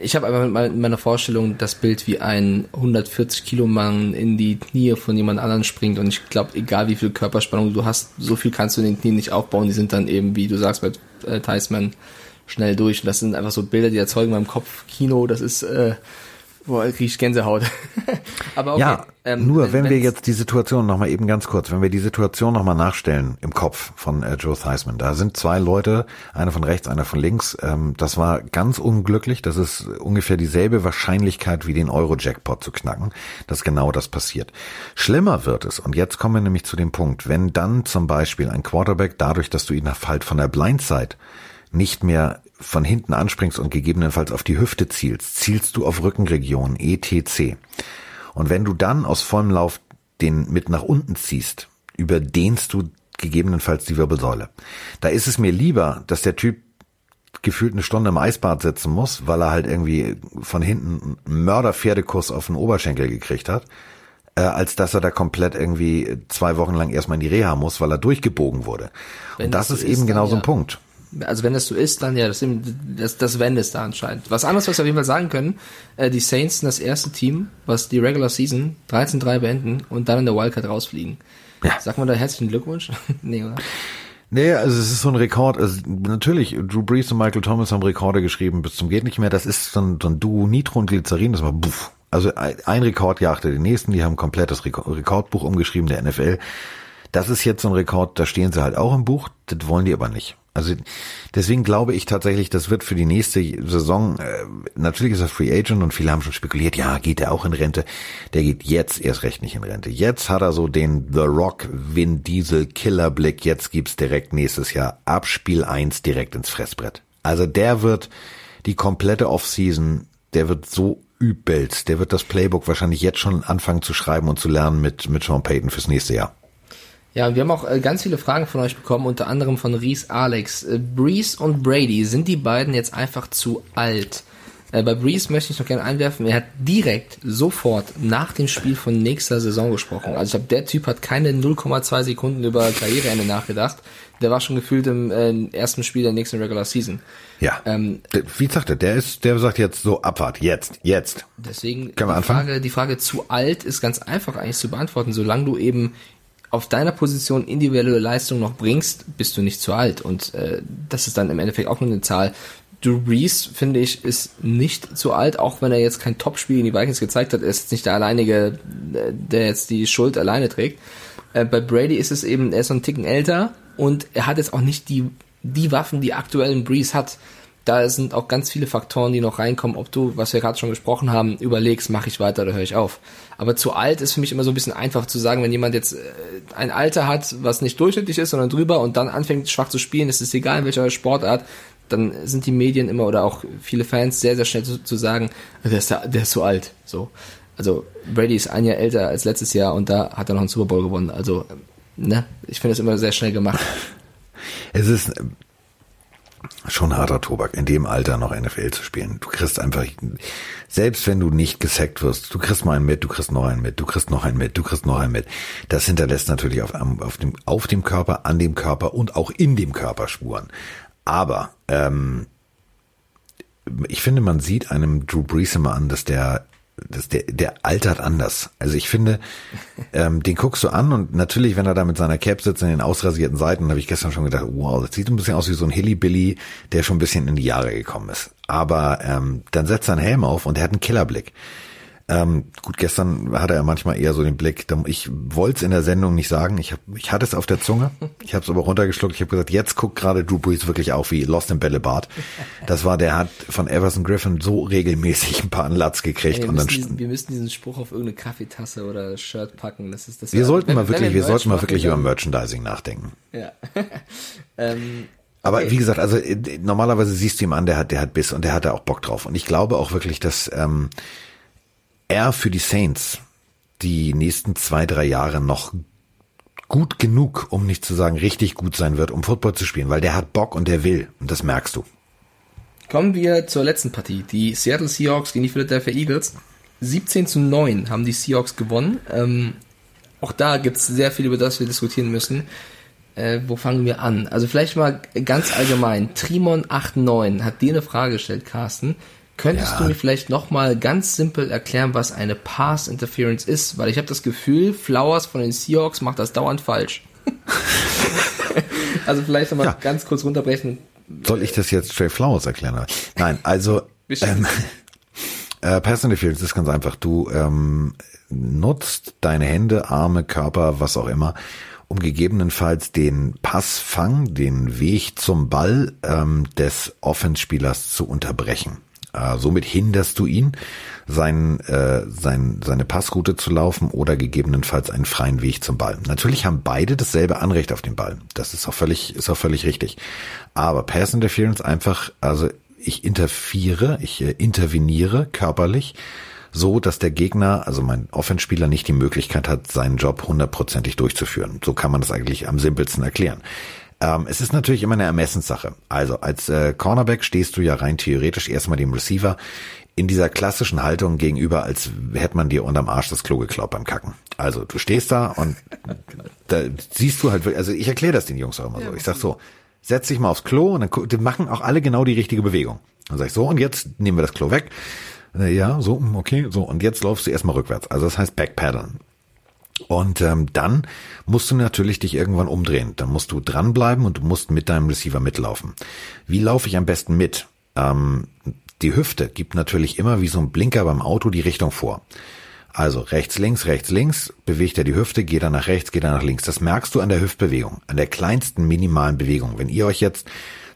ich habe aber in meiner Vorstellung das Bild, wie ein 140 Kilo Mann in die Knie von jemand anderem springt und ich glaube, egal wie viel Körperspannung du hast, so viel kannst du in den Knien nicht aufbauen. Die sind dann eben, wie du sagst, bei äh, Theismann schnell durch. Und das sind einfach so Bilder, die erzeugen beim Kopf Kino. Das ist äh, Boah, krieg ich Gänsehaut. Aber okay, ja, ähm, nur wenn wir jetzt die Situation nochmal eben ganz kurz, wenn wir die Situation nochmal nachstellen im Kopf von äh, Joe Theismann, da sind zwei Leute, einer von rechts, einer von links. Ähm, das war ganz unglücklich. Das ist ungefähr dieselbe Wahrscheinlichkeit wie den Euro-Jackpot zu knacken, dass genau das passiert. Schlimmer wird es, und jetzt kommen wir nämlich zu dem Punkt, wenn dann zum Beispiel ein Quarterback dadurch, dass du ihn halt von der Blindside nicht mehr von hinten anspringst und gegebenenfalls auf die Hüfte zielst, zielst du auf Rückenregion, ETC. Und wenn du dann aus vollem Lauf den mit nach unten ziehst, überdehnst du gegebenenfalls die Wirbelsäule. Da ist es mir lieber, dass der Typ gefühlt eine Stunde im Eisbad sitzen muss, weil er halt irgendwie von hinten einen Mörderpferdekuss auf den Oberschenkel gekriegt hat, äh, als dass er da komplett irgendwie zwei Wochen lang erstmal in die Reha muss, weil er durchgebogen wurde. Wenn und das, das ist eben genau so ein Punkt. Also wenn das so ist, dann ja, das, das, das Wenn ist da anscheinend. Was anderes, was wir auf jeden Fall sagen können, äh, die Saints sind das erste Team, was die Regular Season 13-3 beenden und dann in der Wildcard rausfliegen. Ja. Sag mal da herzlichen Glückwunsch? nee, oder? Nee, also es ist so ein Rekord. Also natürlich, Drew Brees und Michael Thomas haben Rekorde geschrieben bis zum geht nicht mehr. Das ist so ein, so ein Duo Nitro und Glycerin, das war buff. Also ein Rekord jagte den nächsten, die haben komplett das Rekordbuch umgeschrieben der NFL. Das ist jetzt so ein Rekord, da stehen sie halt auch im Buch, das wollen die aber nicht. Also deswegen glaube ich tatsächlich, das wird für die nächste Saison, äh, natürlich ist er Free Agent und viele haben schon spekuliert, ja, geht er auch in Rente. Der geht jetzt erst recht nicht in Rente. Jetzt hat er so den The Rock Vin Diesel Killerblick. Jetzt gibt's direkt nächstes Jahr Abspiel 1 direkt ins Fressbrett. Also der wird die komplette Offseason, der wird so übelst. Der wird das Playbook wahrscheinlich jetzt schon anfangen zu schreiben und zu lernen mit, mit Sean Payton fürs nächste Jahr. Ja, wir haben auch äh, ganz viele Fragen von euch bekommen, unter anderem von Reese Alex. Äh, Breeze und Brady, sind die beiden jetzt einfach zu alt? Äh, bei Breeze möchte ich noch gerne einwerfen, er hat direkt sofort nach dem Spiel von nächster Saison gesprochen. Also ich glaube, der Typ hat keine 0,2 Sekunden über Karriereende nachgedacht. Der war schon gefühlt im äh, ersten Spiel der nächsten Regular Season. Ja. Ähm, Wie sagt er? Der ist, der sagt jetzt so Abfahrt, jetzt, jetzt. Deswegen Können wir die anfangen? Frage, die Frage zu alt ist ganz einfach eigentlich zu beantworten. Solange du eben auf deiner Position individuelle Leistung noch bringst, bist du nicht zu alt. Und äh, das ist dann im Endeffekt auch nur eine Zahl. Drew Brees, finde ich, ist nicht zu alt, auch wenn er jetzt kein Topspiel in die Vikings gezeigt hat. Er ist jetzt nicht der alleinige, äh, der jetzt die Schuld alleine trägt. Äh, bei Brady ist es eben, er ist so ein Ticken älter und er hat jetzt auch nicht die, die Waffen, die aktuell ein Brees hat da sind auch ganz viele Faktoren, die noch reinkommen, ob du, was wir gerade schon gesprochen haben, überlegst, mache ich weiter oder höre ich auf. Aber zu alt ist für mich immer so ein bisschen einfach zu sagen, wenn jemand jetzt äh, ein Alter hat, was nicht durchschnittlich ist, sondern drüber und dann anfängt schwach zu spielen, ist es egal in welcher Sportart, dann sind die Medien immer oder auch viele Fans sehr, sehr schnell zu, zu sagen, der ist, der ist zu alt. So. Also Brady ist ein Jahr älter als letztes Jahr und da hat er noch einen Super Bowl gewonnen. Also, ne, ich finde es immer sehr schnell gemacht. Es ist schon harter Tobak, in dem Alter noch NFL zu spielen. Du kriegst einfach, selbst wenn du nicht gesackt wirst, du kriegst mal einen mit, du kriegst noch einen mit, du kriegst noch einen mit, du kriegst noch einen mit. Das hinterlässt natürlich auf, auf, dem, auf dem Körper, an dem Körper und auch in dem Körper Spuren. Aber ähm, ich finde, man sieht einem Drew Brees immer an, dass der das, der, der altert anders. Also ich finde, ähm, den guckst du an und natürlich, wenn er da mit seiner Cap sitzt in den ausrasierten Seiten, habe ich gestern schon gedacht, wow, das sieht ein bisschen aus wie so ein Hillybilly, der schon ein bisschen in die Jahre gekommen ist. Aber ähm, dann setzt er einen Helm auf und er hat einen Killerblick. Ähm, gut, gestern hatte er manchmal eher so den Blick. Ich wollte es in der Sendung nicht sagen. Ich, hab, ich hatte es auf der Zunge. Ich habe es aber runtergeschluckt. Ich habe gesagt, jetzt guckt gerade Drew Brees wirklich auf wie Lost in Bällebad. Das war, der hat von Everson Griffin so regelmäßig ein paar Anlatz gekriegt. Ey, und dann diesen, wir müssen diesen Spruch auf irgendeine Kaffeetasse oder Shirt packen. Das ist das. Wir sollten mal wirklich, wir sollten mal wirklich über Merchandising nachdenken. Ja. ähm, aber okay. wie gesagt, also äh, normalerweise siehst du ihm an, der hat, der hat Biss und der hat da auch Bock drauf. Und ich glaube auch wirklich, dass ähm, er für die Saints die nächsten zwei, drei Jahre noch gut genug, um nicht zu sagen richtig gut sein wird, um Football zu spielen, weil der hat Bock und der will. Und das merkst du. Kommen wir zur letzten Partie. Die Seattle Seahawks gegen die Philadelphia Eagles. 17 zu 9 haben die Seahawks gewonnen. Ähm, auch da gibt's sehr viel, über das wir diskutieren müssen. Äh, wo fangen wir an? Also vielleicht mal ganz allgemein. Trimon89 hat dir eine Frage gestellt, Carsten. Könntest ja. du mir vielleicht nochmal ganz simpel erklären, was eine Pass Interference ist? Weil ich habe das Gefühl, Flowers von den Seahawks macht das dauernd falsch. also vielleicht nochmal ja. ganz kurz runterbrechen. Soll ich das jetzt Trey Flowers erklären? Nein, also ähm, äh, Pass Interference ist ganz einfach. Du ähm, nutzt deine Hände, Arme, Körper, was auch immer, um gegebenenfalls den Passfang, den Weg zum Ball ähm, des Offenspielers zu unterbrechen. Äh, somit hinderst du ihn, sein, äh, sein, seine Passroute zu laufen oder gegebenenfalls einen freien Weg zum Ball. Natürlich haben beide dasselbe Anrecht auf den Ball. Das ist auch völlig, ist auch völlig richtig. Aber Pass Interference einfach, also ich interfere, ich äh, interveniere körperlich, so dass der Gegner, also mein Offenspieler, nicht die Möglichkeit hat, seinen Job hundertprozentig durchzuführen. So kann man das eigentlich am simpelsten erklären. Ähm, es ist natürlich immer eine Ermessenssache. Also als äh, Cornerback stehst du ja rein theoretisch erstmal dem Receiver in dieser klassischen Haltung gegenüber, als hätte man dir unterm Arsch das Klo geklaut beim Kacken. Also du stehst da und da siehst du halt, also ich erkläre das den Jungs auch immer so. Ich sag so, setz dich mal aufs Klo und dann die machen auch alle genau die richtige Bewegung. Dann sag ich so, und jetzt nehmen wir das Klo weg. Ja, so, okay, so, und jetzt läufst du erstmal rückwärts. Also das heißt Backpedalen. Und ähm, dann musst du natürlich dich irgendwann umdrehen. Dann musst du dranbleiben und du musst mit deinem Receiver mitlaufen. Wie laufe ich am besten mit? Ähm, die Hüfte gibt natürlich immer wie so ein Blinker beim Auto die Richtung vor. Also rechts, links, rechts, links, bewegt er die Hüfte, geht er nach rechts, geht er nach links. Das merkst du an der Hüftbewegung, an der kleinsten minimalen Bewegung. Wenn ihr euch jetzt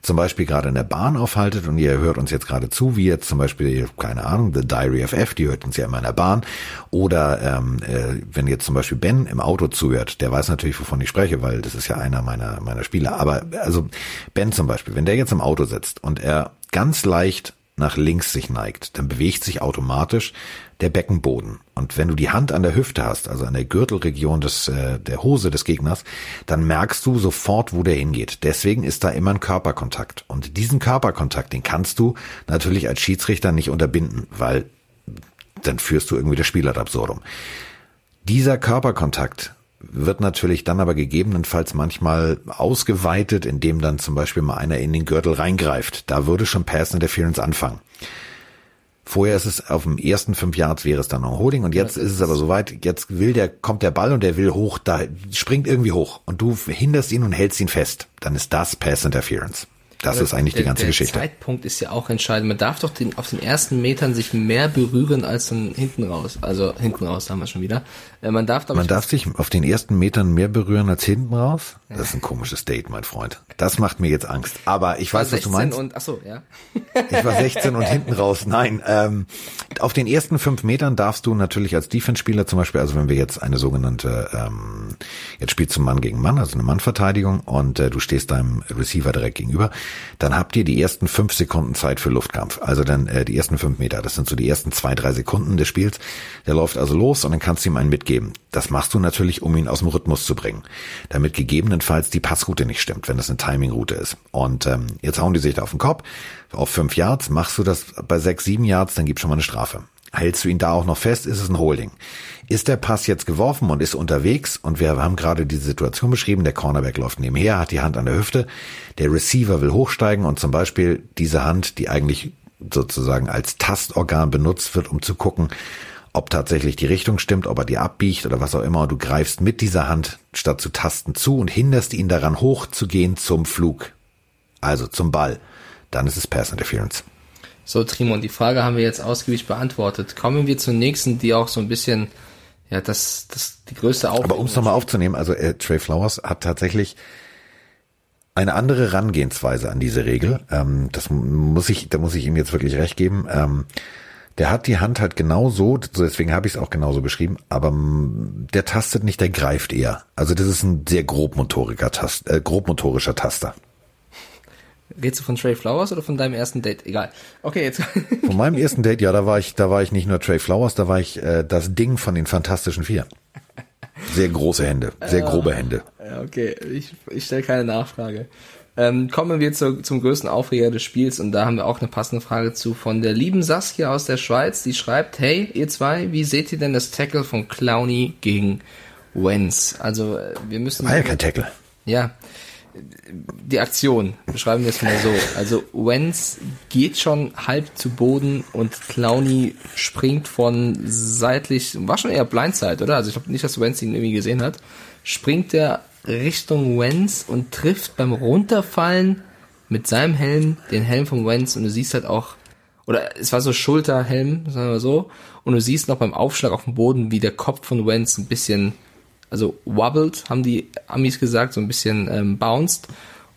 zum Beispiel gerade in der Bahn aufhaltet und ihr hört uns jetzt gerade zu, wie jetzt zum Beispiel, keine Ahnung, The Diary of F, die hört uns ja immer in der Bahn. Oder ähm, äh, wenn jetzt zum Beispiel Ben im Auto zuhört, der weiß natürlich, wovon ich spreche, weil das ist ja einer meiner, meiner Spieler. Aber also Ben zum Beispiel, wenn der jetzt im Auto sitzt und er ganz leicht nach links sich neigt, dann bewegt sich automatisch der Beckenboden. Und wenn du die Hand an der Hüfte hast, also an der Gürtelregion des, äh, der Hose des Gegners, dann merkst du sofort, wo der hingeht. Deswegen ist da immer ein Körperkontakt. Und diesen Körperkontakt, den kannst du natürlich als Schiedsrichter nicht unterbinden, weil dann führst du irgendwie das Spiel ad absurdum. Dieser Körperkontakt wird natürlich dann aber gegebenenfalls manchmal ausgeweitet, indem dann zum Beispiel mal einer in den Gürtel reingreift. Da würde schon Pass Interference anfangen. Vorher ist es auf dem ersten fünf Yards wäre es dann noch Holding und jetzt ist es aber soweit, jetzt will der, kommt der Ball und der will hoch, da springt irgendwie hoch und du hinderst ihn und hältst ihn fest. Dann ist das Pass Interference. Das ist eigentlich der, die ganze der Geschichte. Der Zeitpunkt ist ja auch entscheidend. Man darf doch den, auf den ersten Metern sich mehr berühren als dann hinten raus. Also hinten raus haben wir schon wieder. Äh, man darf, man darf sich auf den ersten Metern mehr berühren als hinten raus? Das ist ein komisches Date, mein Freund. Das macht mir jetzt Angst. Aber ich weiß, was du meinst. Und, ach so, ja. ich war 16 und hinten raus. Nein, ähm, auf den ersten fünf Metern darfst du natürlich als Defense-Spieler zum Beispiel, also wenn wir jetzt eine sogenannte, ähm, jetzt spielst du Mann gegen Mann, also eine Mannverteidigung und äh, du stehst deinem Receiver direkt gegenüber, dann habt ihr die ersten fünf Sekunden Zeit für Luftkampf. Also dann äh, die ersten fünf Meter. Das sind so die ersten zwei, drei Sekunden des Spiels. Der läuft also los und dann kannst du ihm einen mitgeben. Das machst du natürlich, um ihn aus dem Rhythmus zu bringen. Damit gegebenenfalls die Passroute nicht stimmt, wenn das eine Timingroute ist. Und ähm, jetzt hauen die sich da auf den Kopf. Auf fünf Yards machst du das bei sechs, sieben Yards, dann gibt's schon mal eine Strafe. Hältst du ihn da auch noch fest, ist es ein Holding. Ist der Pass jetzt geworfen und ist unterwegs und wir haben gerade die Situation beschrieben, der Cornerback läuft nebenher, hat die Hand an der Hüfte, der Receiver will hochsteigen und zum Beispiel diese Hand, die eigentlich sozusagen als Tastorgan benutzt wird, um zu gucken, ob tatsächlich die Richtung stimmt, ob er die abbiegt oder was auch immer, du greifst mit dieser Hand statt zu tasten zu und hinderst ihn daran hochzugehen zum Flug. Also zum Ball. Dann ist es Pass Interference. So, Trimon, die Frage haben wir jetzt ausgiebig beantwortet. Kommen wir zur nächsten, die auch so ein bisschen, ja, das, das, die größte Aufgabe. Aber um es nochmal aufzunehmen, also äh, Trey Flowers hat tatsächlich eine andere Herangehensweise an diese Regel. Ähm, das muss ich, da muss ich ihm jetzt wirklich recht geben. Ähm, der hat die Hand halt genau so, deswegen habe ich es auch genauso beschrieben, aber der tastet nicht, der greift eher. Also das ist ein sehr grobmotoriger Tast, äh, grobmotorischer Taster. Redest du von Trey Flowers oder von deinem ersten Date? Egal. Okay, jetzt. Von meinem ersten Date, ja, da war ich, da war ich nicht nur Trey Flowers, da war ich äh, das Ding von den Fantastischen Vier. Sehr große Hände, sehr grobe Hände. Ja, okay, ich, ich stelle keine Nachfrage. Ähm, kommen wir zu, zum größten Aufreger des Spiels und da haben wir auch eine passende Frage zu von der lieben Saskia aus der Schweiz, die schreibt, hey, ihr zwei, wie seht ihr denn das Tackle von Clowny gegen Wenz? Also, äh, wir müssen... War ja kein Tackle. Ja, die Aktion, beschreiben wir es mal so. Also Wenz geht schon halb zu Boden und Clowny springt von seitlich, war schon eher Blindside, oder? Also ich glaube nicht, dass Wenz ihn irgendwie gesehen hat. Springt er Richtung Wenz und trifft beim Runterfallen mit seinem Helm den Helm von Wenz und du siehst halt auch, oder es war so Schulterhelm, sagen wir so, und du siehst noch beim Aufschlag auf dem Boden, wie der Kopf von Wenz ein bisschen also wobbled, haben die Amis gesagt, so ein bisschen ähm, bounced.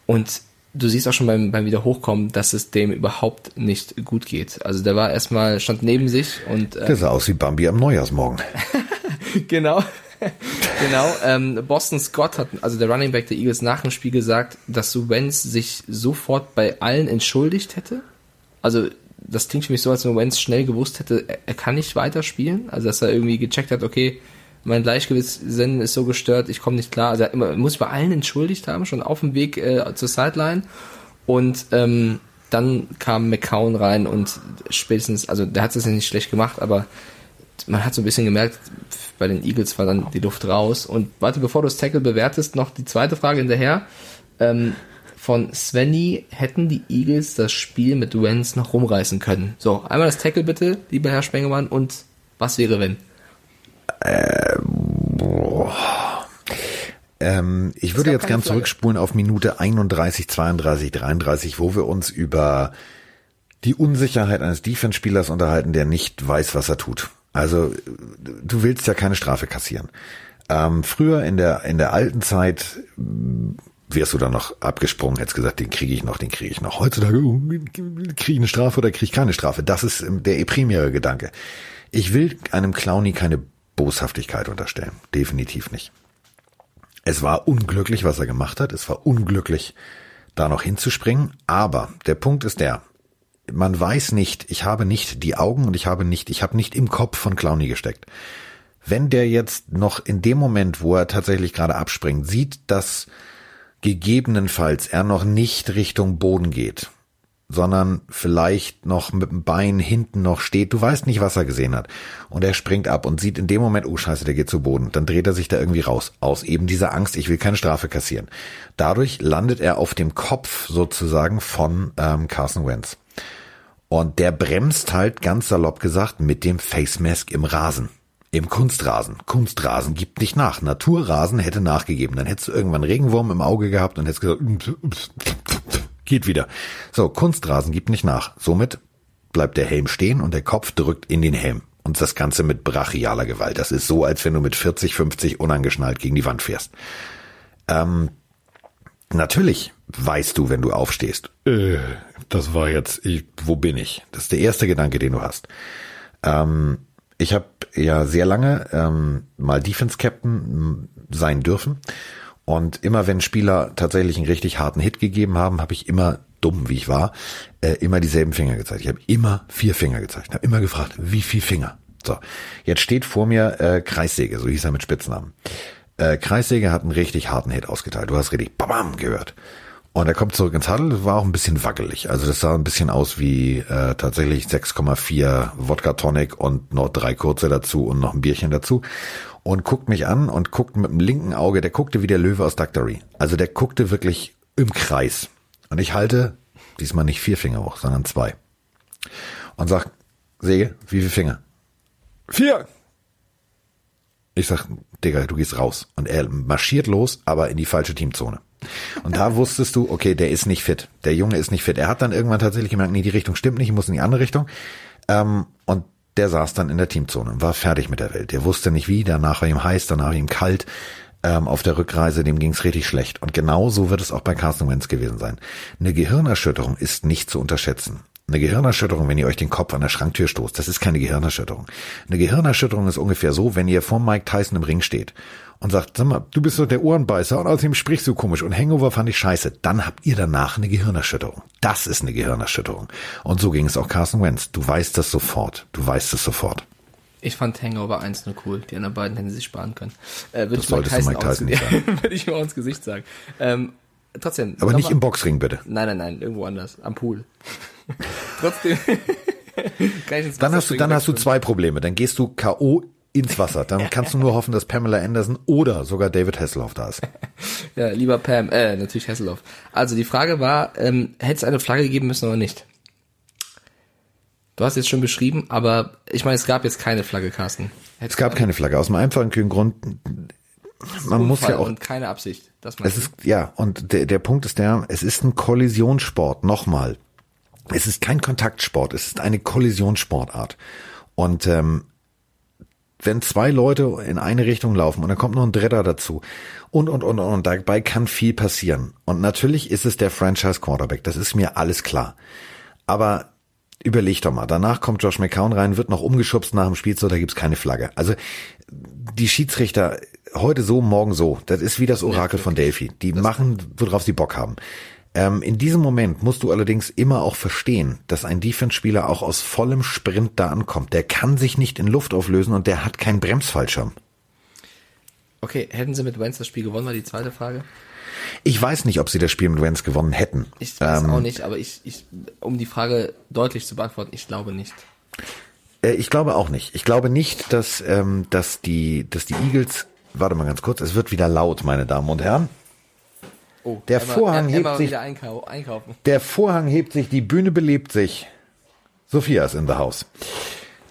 Und du siehst auch schon beim, beim Wiederhochkommen, dass es dem überhaupt nicht gut geht. Also der war erstmal, stand neben sich und. Äh, der sah aus wie Bambi am Neujahrsmorgen. genau. genau. Ähm, Boston Scott hat, also der Running Back der Eagles nach dem Spiel gesagt, dass so Wenz sich sofort bei allen entschuldigt hätte. Also das klingt für mich so, als wenn Wenz schnell gewusst hätte, er, er kann nicht weiterspielen. Also dass er irgendwie gecheckt hat, okay, mein Gleichgewichtssinn ist so gestört, ich komme nicht klar. Also er immer, muss bei allen entschuldigt haben, schon auf dem Weg äh, zur Sideline. Und ähm, dann kam McCown rein und spätestens, also der hat es ja nicht schlecht gemacht, aber man hat so ein bisschen gemerkt, bei den Eagles war dann die Luft raus. Und warte, bevor du das Tackle bewertest, noch die zweite Frage hinterher. Ähm, von Svenny, hätten die Eagles das Spiel mit Wentz noch rumreißen können? So, einmal das Tackle bitte, lieber Herr Spengemann, und was wäre wenn? Boah. Ähm, ich würde jetzt gern Flagge. zurückspulen auf Minute 31, 32, 33, wo wir uns über die Unsicherheit eines Defense-Spielers unterhalten, der nicht weiß, was er tut. Also du willst ja keine Strafe kassieren. Ähm, früher in der in der alten Zeit wärst du dann noch abgesprungen, hättest gesagt, den kriege ich noch, den kriege ich noch. Heutzutage uh, kriege ich eine Strafe oder kriege ich keine Strafe. Das ist ähm, der primäre Gedanke. Ich will einem Clowny keine Boshaftigkeit unterstellen. Definitiv nicht. Es war unglücklich, was er gemacht hat. Es war unglücklich, da noch hinzuspringen. Aber der Punkt ist der, man weiß nicht, ich habe nicht die Augen und ich habe nicht, ich habe nicht im Kopf von Clowny gesteckt. Wenn der jetzt noch in dem Moment, wo er tatsächlich gerade abspringt, sieht, dass gegebenenfalls er noch nicht Richtung Boden geht, sondern vielleicht noch mit dem Bein hinten noch steht. Du weißt nicht, was er gesehen hat. Und er springt ab und sieht in dem Moment, oh scheiße, der geht zu Boden. Dann dreht er sich da irgendwie raus. Aus eben dieser Angst, ich will keine Strafe kassieren. Dadurch landet er auf dem Kopf sozusagen von ähm, Carson Wentz. Und der bremst halt ganz salopp gesagt mit dem Face Mask im Rasen. Im Kunstrasen. Kunstrasen gibt nicht nach. Naturrasen hätte nachgegeben. Dann hättest du irgendwann Regenwurm im Auge gehabt und hättest gesagt, geht wieder. So, Kunstrasen gibt nicht nach. Somit bleibt der Helm stehen und der Kopf drückt in den Helm. Und das Ganze mit brachialer Gewalt. Das ist so, als wenn du mit 40, 50 unangeschnallt gegen die Wand fährst. Ähm, natürlich weißt du, wenn du aufstehst, äh, das war jetzt, ich, wo bin ich? Das ist der erste Gedanke, den du hast. Ähm, ich habe ja sehr lange ähm, mal Defense Captain sein dürfen. Und immer wenn Spieler tatsächlich einen richtig harten Hit gegeben haben, habe ich immer dumm, wie ich war, äh, immer dieselben Finger gezeigt. Ich habe immer vier Finger gezeigt. habe immer gefragt, wie viel Finger? So, jetzt steht vor mir äh, Kreissäge, so hieß er mit Spitznamen. Äh, Kreissäge hat einen richtig harten Hit ausgeteilt. Du hast richtig Bam gehört. Und er kommt zurück ins Huddle, war auch ein bisschen wackelig. Also das sah ein bisschen aus wie äh, tatsächlich 6,4 Wodka Tonic und noch drei kurze dazu und noch ein Bierchen dazu. Und guckt mich an und guckt mit dem linken Auge, der guckte wie der Löwe aus Doctory. Also der guckte wirklich im Kreis. Und ich halte diesmal nicht vier Finger hoch, sondern zwei. Und sag, Säge, wie viele Finger? Vier! Ich sag, Digga, du gehst raus. Und er marschiert los, aber in die falsche Teamzone. Und da wusstest du, okay, der ist nicht fit. Der Junge ist nicht fit. Er hat dann irgendwann tatsächlich gemerkt, nee, die Richtung stimmt nicht, ich muss in die andere Richtung. Ähm, der saß dann in der Teamzone und war fertig mit der Welt. Der wusste nicht wie, danach war ihm heiß, danach war ihm kalt. Ähm, auf der Rückreise, dem ging's richtig schlecht. Und genau so wird es auch bei Carsten Wentz gewesen sein. Eine Gehirnerschütterung ist nicht zu unterschätzen. Eine Gehirnerschütterung, wenn ihr euch den Kopf an der Schranktür stoßt, das ist keine Gehirnerschütterung. Eine Gehirnerschütterung ist ungefähr so, wenn ihr vor Mike Tyson im Ring steht und sagt, sag mal, du bist doch der Ohrenbeißer und außerdem sprichst du komisch und Hangover fand ich scheiße, dann habt ihr danach eine Gehirnerschütterung. Das ist eine Gehirnerschütterung. Und so ging es auch Carson Wentz. Du weißt das sofort. Du weißt es sofort. Ich fand Hangover 1 nur cool. Die anderen beiden hätten sich sparen können. Äh, würde das ich solltest Mike Tyson, Mike Tyson nicht Würde ich mir auch ins Gesicht sagen. Ähm, trotzdem. Aber nicht mal, im Boxring, bitte. Nein, nein, nein, irgendwo anders. Am Pool. trotzdem. dann hast du, dann hast du zwei Probleme. Dann gehst du K.O ins Wasser. Dann kannst du nur hoffen, dass Pamela Anderson oder sogar David Hasselhoff da ist. ja, lieber Pam, äh, natürlich Hasselhoff. Also die Frage war, ähm, hätte es eine Flagge geben müssen oder nicht? Du hast jetzt schon beschrieben, aber ich meine, es gab jetzt keine Flagge, Carsten. Hätte es gab keine Flagge, aus einem einfachen Grund. Man muss ja auch. Und keine Absicht. Das es ist, ja, und der, der Punkt ist der, es ist ein Kollisionssport, nochmal. Es ist kein Kontaktsport, es ist eine Kollisionssportart. Und ähm, wenn zwei Leute in eine Richtung laufen und dann kommt noch ein Dritter dazu und, und, und, und, dabei kann viel passieren. Und natürlich ist es der Franchise Quarterback, das ist mir alles klar. Aber überleg doch mal, danach kommt Josh McCown rein, wird noch umgeschubst nach dem Spiel, so, da gibt's keine Flagge. Also, die Schiedsrichter heute so, morgen so, das ist wie das Orakel von Delphi. Die machen, worauf sie Bock haben. Ähm, in diesem Moment musst du allerdings immer auch verstehen, dass ein Defense-Spieler auch aus vollem Sprint da ankommt. Der kann sich nicht in Luft auflösen und der hat keinen Bremsfallschirm. Okay, hätten sie mit Wentz das Spiel gewonnen, war die zweite Frage. Ich weiß nicht, ob sie das Spiel mit Wentz gewonnen hätten. Ich weiß auch nicht, aber ich, ich, die Frage gewonnen gewonnen hätten. Ich weiß ähm, auch nicht, aber ich, ich, um die Frage deutlich zu beantworten, ich glaube nicht. Äh, ich glaube auch nicht. Ich glaube nicht, dass, ähm, dass, die, dass die Eagles, warte mal ganz kurz, es wird wieder laut, meine Damen und Herren. Oh, der Emma, Vorhang Emma hebt sich, einkaufen. der Vorhang hebt sich, die Bühne belebt sich. Sophia ist in the house.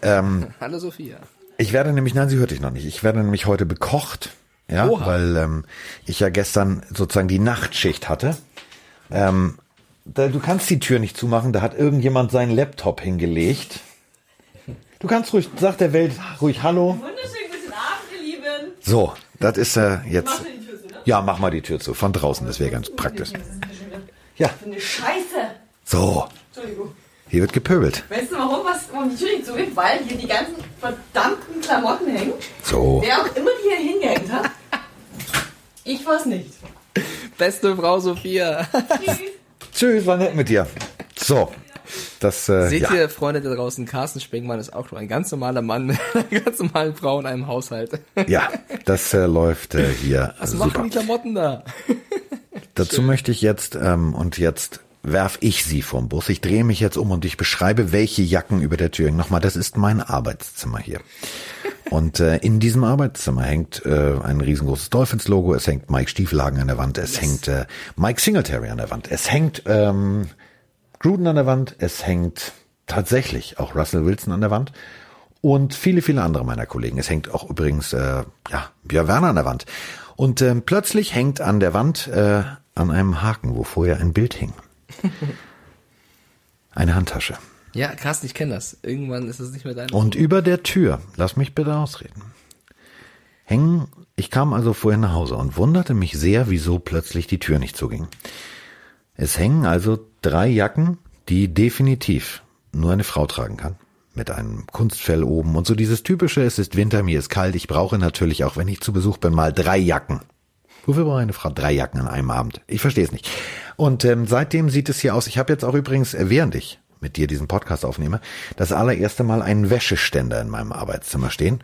Ähm, Hallo Sophia. Ich werde nämlich, nein, sie hört dich noch nicht. Ich werde nämlich heute bekocht, ja, Oha. weil ähm, ich ja gestern sozusagen die Nachtschicht hatte. Ähm, da, du kannst die Tür nicht zumachen, da hat irgendjemand seinen Laptop hingelegt. Du kannst ruhig, sag der Welt ruhig Hallo. Wunderschönen guten Abend, ihr Lieben. So, das ist äh, jetzt. Mach die Tür zu, ne? Ja, mach mal die Tür zu. Von draußen, das wäre ganz praktisch. Ja. Für eine Scheiße. So. Entschuldigung. Hier wird gepöbelt. Weißt du warum, was, warum die Tür nicht zugeht? Weil hier die ganzen verdammten Klamotten hängen. So. Wer auch immer die hier hingehängt hat. Ich weiß nicht. Beste Frau Sophia. Tschüss. Tschüss, war nett mit dir. So. Das, äh, Seht ja. ihr, Freunde da draußen, Carsten Spengmann ist auch nur ein ganz normaler Mann mit einer ganz normalen Frau in einem Haushalt. Ja, das äh, läuft äh, hier. Was super. machen die Klamotten da? Dazu Schön. möchte ich jetzt ähm, und jetzt werf ich sie vom Bus. Ich drehe mich jetzt um und ich beschreibe, welche Jacken über der Tür hängen. Nochmal, das ist mein Arbeitszimmer hier. Und äh, in diesem Arbeitszimmer hängt äh, ein riesengroßes Dolphins-Logo, es hängt Mike Stiefelhagen an der Wand, es yes. hängt äh, Mike Singletary an der Wand, es hängt ähm, Gruden an der Wand, es hängt tatsächlich auch Russell Wilson an der Wand und viele, viele andere meiner Kollegen. Es hängt auch übrigens äh, ja Björn Werner an der Wand. Und äh, plötzlich hängt an der Wand äh, an einem Haken, wo vorher ein Bild hing. Eine Handtasche. Ja, krass, ich kenne das. Irgendwann ist es nicht mehr dein. Und über der Tür, lass mich bitte ausreden, hängen, ich kam also vorhin nach Hause und wunderte mich sehr, wieso plötzlich die Tür nicht zuging. Es hängen also drei Jacken, die definitiv nur eine Frau tragen kann. Mit einem Kunstfell oben und so dieses typische, es ist Winter, mir ist kalt, ich brauche natürlich, auch wenn ich zu Besuch bin, mal drei Jacken. Wofür braucht eine Frau drei Jacken an einem Abend? Ich verstehe es nicht. Und ähm, seitdem sieht es hier aus. Ich habe jetzt auch übrigens, äh, während ich mit dir diesen Podcast aufnehme, das allererste Mal einen Wäscheständer in meinem Arbeitszimmer stehen.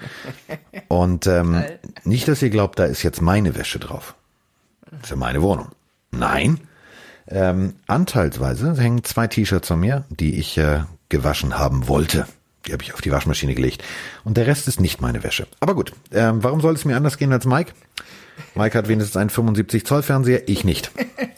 Und ähm, nicht, dass ihr glaubt, da ist jetzt meine Wäsche drauf. Für meine Wohnung. Nein. Ähm, anteilsweise hängen zwei T-Shirts von mir, die ich äh, gewaschen haben wollte. Die habe ich auf die Waschmaschine gelegt. Und der Rest ist nicht meine Wäsche. Aber gut, ähm, warum soll es mir anders gehen als Mike? Mike hat wenigstens einen 75 Zoll Fernseher, ich nicht.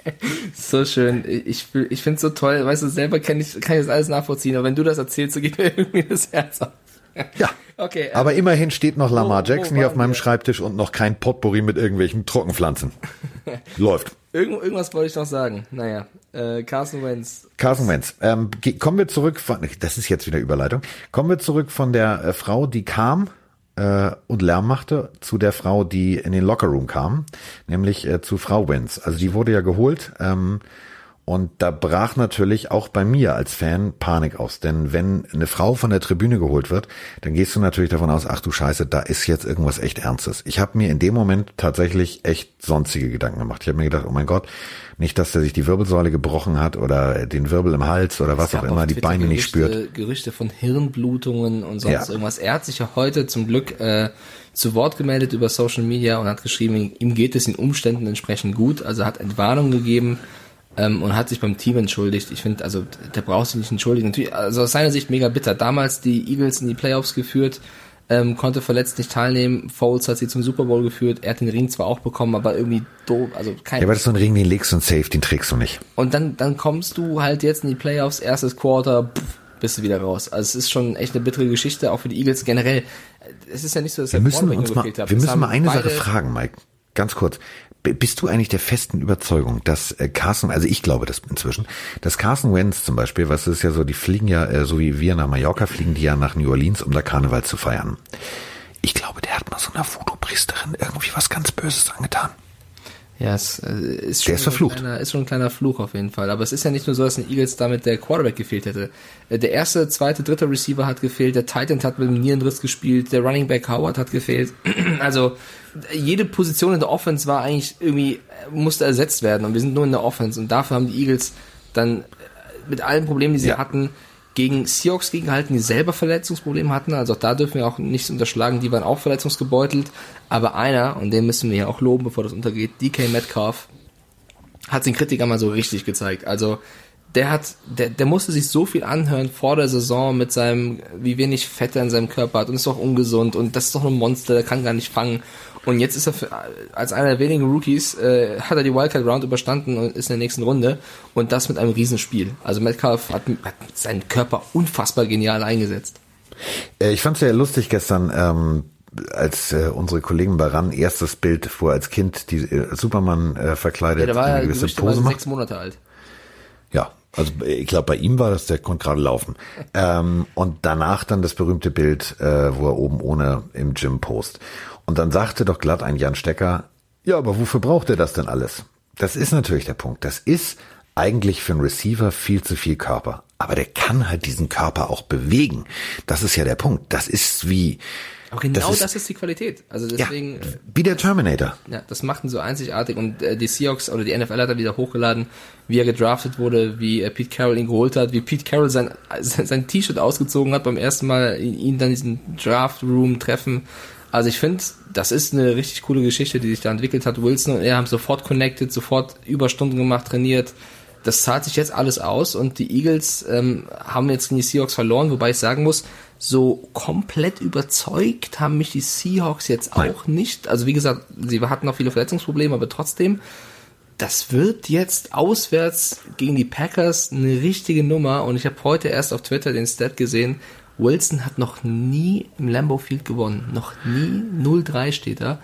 so schön. Ich, ich finde es so toll. Weißt du, selber kann ich, kann ich das alles nachvollziehen, aber wenn du das erzählst, so geht mir irgendwie das Herz auf. Ja. Okay. Ähm, aber immerhin steht noch Lamar wo, Jackson wo hier auf meinem wir? Schreibtisch und noch kein Potpourri mit irgendwelchen Trockenpflanzen. Läuft. Irgend, irgendwas wollte ich noch sagen. Naja, äh, Carson Wentz. Carson Wentz. Ähm, kommen wir zurück von, das ist jetzt wieder Überleitung. Kommen wir zurück von der äh, Frau, die kam äh, und Lärm machte zu der Frau, die in den Lockerroom kam, nämlich äh, zu Frau Wenz. Also die wurde ja geholt ähm, und da brach natürlich auch bei mir als Fan Panik aus. Denn wenn eine Frau von der Tribüne geholt wird, dann gehst du natürlich davon aus, ach du Scheiße, da ist jetzt irgendwas echt Ernstes. Ich habe mir in dem Moment tatsächlich echt sonstige Gedanken gemacht. Ich habe mir gedacht, oh mein Gott, nicht, dass er sich die Wirbelsäule gebrochen hat oder den Wirbel im Hals oder was auch immer, die Beine Gerüchte, nicht spürt. Gerüchte von Hirnblutungen und sonst ja. irgendwas. Er hat sich ja heute zum Glück äh, zu Wort gemeldet über Social Media und hat geschrieben, ihm geht es in Umständen entsprechend gut. Also hat Entwarnung gegeben ähm, und hat sich beim Team entschuldigt. Ich finde, also der brauchst du nicht entschuldigen. Natürlich, also aus seiner Sicht mega bitter. Damals die Eagles in die Playoffs geführt, ähm, konnte verletzt nicht teilnehmen. Foles hat sie zum Super Bowl geführt. Er hat den Ring zwar auch bekommen, aber irgendwie doof, also kein. Ja, aber das ist so ein Ring, den legst du und safe, den trägst du nicht. Und dann, dann kommst du halt jetzt in die Playoffs, erstes Quarter, pff, bist du wieder raus. Also es ist schon echt eine bittere Geschichte, auch für die Eagles generell. Es ist ja nicht so, dass wir müssen uns mal, wir müssen mal eine Sache fragen, Mike. Ganz kurz. Bist du eigentlich der festen Überzeugung, dass äh, Carson, also ich glaube das inzwischen, dass Carson Wentz zum Beispiel, was ist ja so, die fliegen ja, äh, so wie wir nach Mallorca, fliegen die ja nach New Orleans, um da Karneval zu feiern. Ich glaube, der hat mal so einer Voodoo-Priesterin irgendwie was ganz Böses angetan. Ja, es äh, ist schon, der ist verflucht. Kleiner, ist schon ein kleiner Fluch auf jeden Fall. Aber es ist ja nicht nur so, dass den Eagles damit der Quarterback gefehlt hätte. Der erste, zweite, dritte Receiver hat gefehlt, der Titan hat mit dem Nierenriss gespielt, der Running Back Howard hat gefehlt. also jede Position in der Offense war eigentlich irgendwie, musste ersetzt werden und wir sind nur in der Offense und dafür haben die Eagles dann mit allen Problemen, die sie ja. hatten, gegen Seahawks gegenhalten, die selber Verletzungsprobleme hatten. Also auch da dürfen wir auch nichts unterschlagen, die waren auch verletzungsgebeutelt. Aber einer, und den müssen wir ja auch loben, bevor das untergeht, DK Metcalf, hat den Kritiker mal so richtig gezeigt. Also der hat, der, der musste sich so viel anhören vor der Saison mit seinem, wie wenig Fett er in seinem Körper hat und ist doch ungesund und das ist doch ein Monster, der kann gar nicht fangen. Und jetzt ist er für, als einer der wenigen Rookies, äh, hat er die Wildcard Round überstanden und ist in der nächsten Runde und das mit einem Riesenspiel. Also Metcalf hat, hat seinen Körper unfassbar genial eingesetzt. Äh, Ich fand es sehr lustig gestern, ähm, als äh, unsere Kollegen bei RAN erstes Bild, wo er als Kind die äh, Superman äh, verkleidet Ja, war eine ja gewisse Pose macht. sechs Monate alt. Ja, also ich glaube, bei ihm war das, der konnte gerade laufen. Ähm, und danach dann das berühmte Bild, äh, wo er oben ohne im Gym post. Und dann sagte doch glatt ein Jan Stecker, ja, aber wofür braucht er das denn alles? Das ist natürlich der Punkt. Das ist eigentlich für einen Receiver viel zu viel Körper. Aber der kann halt diesen Körper auch bewegen. Das ist ja der Punkt. Das ist wie, Aber genau das ist- ist, die Qualität. Also ja, deswegen, wie der Terminator. Ja, das macht ihn so einzigartig und äh, die Seahawks oder die NFL hat er wieder hochgeladen, wie er gedraftet wurde, wie äh, Pete Carroll ihn geholt hat, wie Pete Carroll sein sein, sein T-Shirt ausgezogen hat beim ersten Mal ihn, dann in diesen Draft Room treffen. Also ich finde, das ist eine richtig coole Geschichte, die sich da entwickelt hat. Wilson und er haben sofort connected, sofort Überstunden gemacht, trainiert. Das zahlt sich jetzt alles aus und die Eagles ähm, haben jetzt gegen die Seahawks verloren, wobei ich sagen muss, so komplett überzeugt haben mich die Seahawks jetzt auch nicht. Also wie gesagt, sie hatten noch viele Verletzungsprobleme, aber trotzdem, das wird jetzt auswärts gegen die Packers eine richtige Nummer. Und ich habe heute erst auf Twitter den Stat gesehen, Wilson hat noch nie im Lambeau Field gewonnen. Noch nie 0-3 steht da.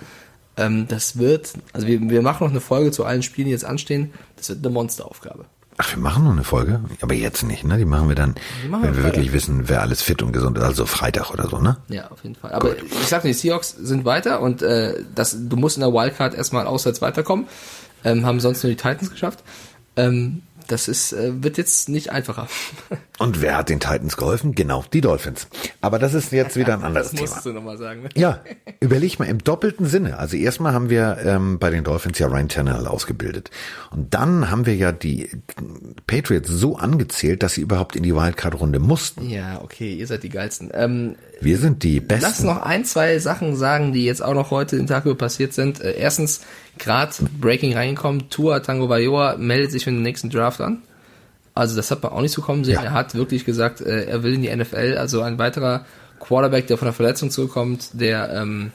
Ähm, das wird, also wir, wir machen noch eine Folge zu allen Spielen, die jetzt anstehen. Das wird eine Monsteraufgabe. Ach, wir machen noch eine Folge, aber jetzt nicht, ne? Die machen wir dann, machen wenn wir wir wirklich Freitag. wissen, wer alles fit und gesund ist, also Freitag oder so, ne? Ja, auf jeden Fall. Aber ich sag dir, die Seahawks sind weiter und äh, das, du musst in der Wildcard erstmal auswärts weiterkommen. Ähm, haben sonst nur die Titans geschafft. Ähm, das ist, äh, wird jetzt nicht einfacher. Und wer hat den Titans geholfen? Genau, die Dolphins. Aber das ist jetzt wieder ein anderes Das Thema. musst du nochmal sagen. Ne? Ja, überleg mal im doppelten Sinne. Also erstmal haben wir ähm, bei den Dolphins ja Ryan Tannehill ausgebildet. Und dann haben wir ja die Patriots so angezählt, dass sie überhaupt in die Wildcard-Runde mussten. Ja, okay, ihr seid die geilsten. Ähm, Wir sind die lass Besten. noch ein, zwei Sachen sagen, die jetzt auch noch heute den Tag über passiert sind. Äh, erstens, gerade Breaking reingekommen, Tua Tango Vailoa meldet sich für den nächsten Draft an. Also das hat man auch nicht so kommen sehen. Ja. Er hat wirklich gesagt, äh, er will in die NFL. Also ein weiterer Quarterback, der von der Verletzung zurückkommt, der ähm,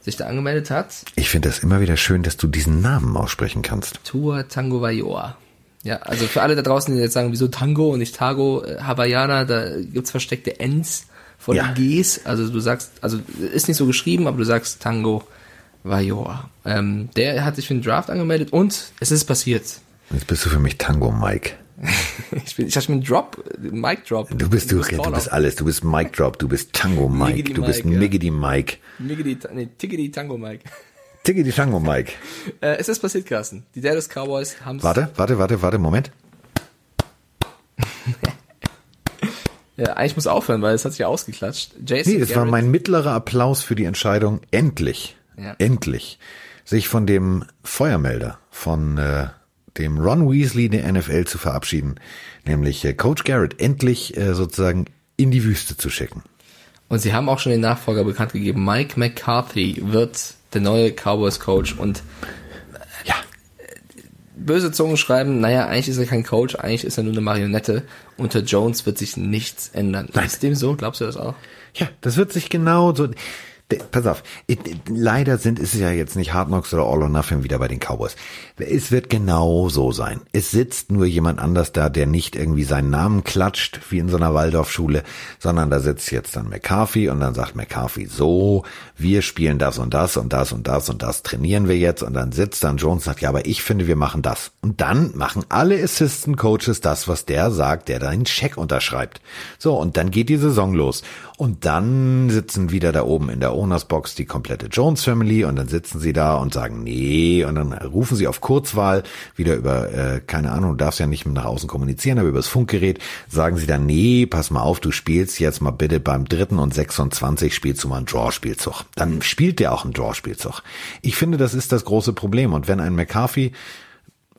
sich da angemeldet hat. Ich finde das immer wieder schön, dass du diesen Namen aussprechen kannst. Tua Tango Vailoa. Ja, also für alle da draußen, die jetzt sagen, wieso Tango und nicht Tago, äh, Hawaiianer, da gibt's versteckte Ns vor Ja. Gs. Also du sagst, also ist nicht so geschrieben, aber du sagst Tango Vailoa. Ähm, der hat sich für den Draft angemeldet und es ist passiert. Jetzt bist du für mich Tango Mike. Ich bin, ich hatte mir einen Drop, Mic Drop. Du bist du, du bist out. alles. Du bist Mike Drop, du bist Tango Mike, Miggity du bist Mike, ja. Miggity Mike. Miggity, nee, Tiggity Tango Mike. Tiggity Tango Mike. Äh, es ist passiert, Carsten. Die Dallas Cowboys haben Warte, warte, warte, warte, Moment. Ja, eigentlich muss aufhören, weil es hat sich ja ausgeklatscht. Jason Nee, das war Garrett- mein mittlerer Applaus für die Entscheidung, endlich, Ja. endlich, sich von dem Feuermelder, von äh, dem Ron Weasley der NFL zu verabschieden, nämlich äh, Coach Garrett endlich äh, sozusagen in die Wüste zu schicken. Und sie haben auch schon den Nachfolger bekannt gegeben. Mike McCarthy wird der neue Cowboys-Coach und Ja, böse Zungen schreiben, naja, eigentlich ist er kein Coach, eigentlich ist er nur eine Marionette. Unter Jones wird sich nichts ändern. Nein. Ist dem so? Glaubst du das auch? ja, das wird sich genau so. Pass auf, leider sind es ja jetzt nicht Hard Knocks oder All or Nothing wieder bei den Cowboys. Es wird genau so sein. Es sitzt nur jemand anders da, der nicht irgendwie seinen Namen klatscht, wie in so einer Waldorfschule, sondern da sitzt jetzt dann McCarthy und dann sagt McCarthy so, wir spielen das und das und das und das und das trainieren wir jetzt und dann sitzt dann Jones und sagt, ja, aber ich finde, wir machen das. Und dann machen alle Assistant Coaches das, was der sagt, der da einen Scheck unterschreibt. So, und dann geht die Saison los. Und dann sitzen wieder da oben in der Owners Box die komplette Jones Family und dann sitzen sie da und sagen, nee, und dann rufen sie auf Kurzwahl wieder über, äh, keine Ahnung, du darfst ja nicht nach außen kommunizieren, aber über das Funkgerät sagen sie dann, nee, pass mal auf, du spielst jetzt mal bitte beim dritten und 26 spielst du mal einen Draw-Spielzug. Dann spielt der auch einen Draw-Spielzug. Ich finde, das ist das große Problem. Und wenn ein McCarthy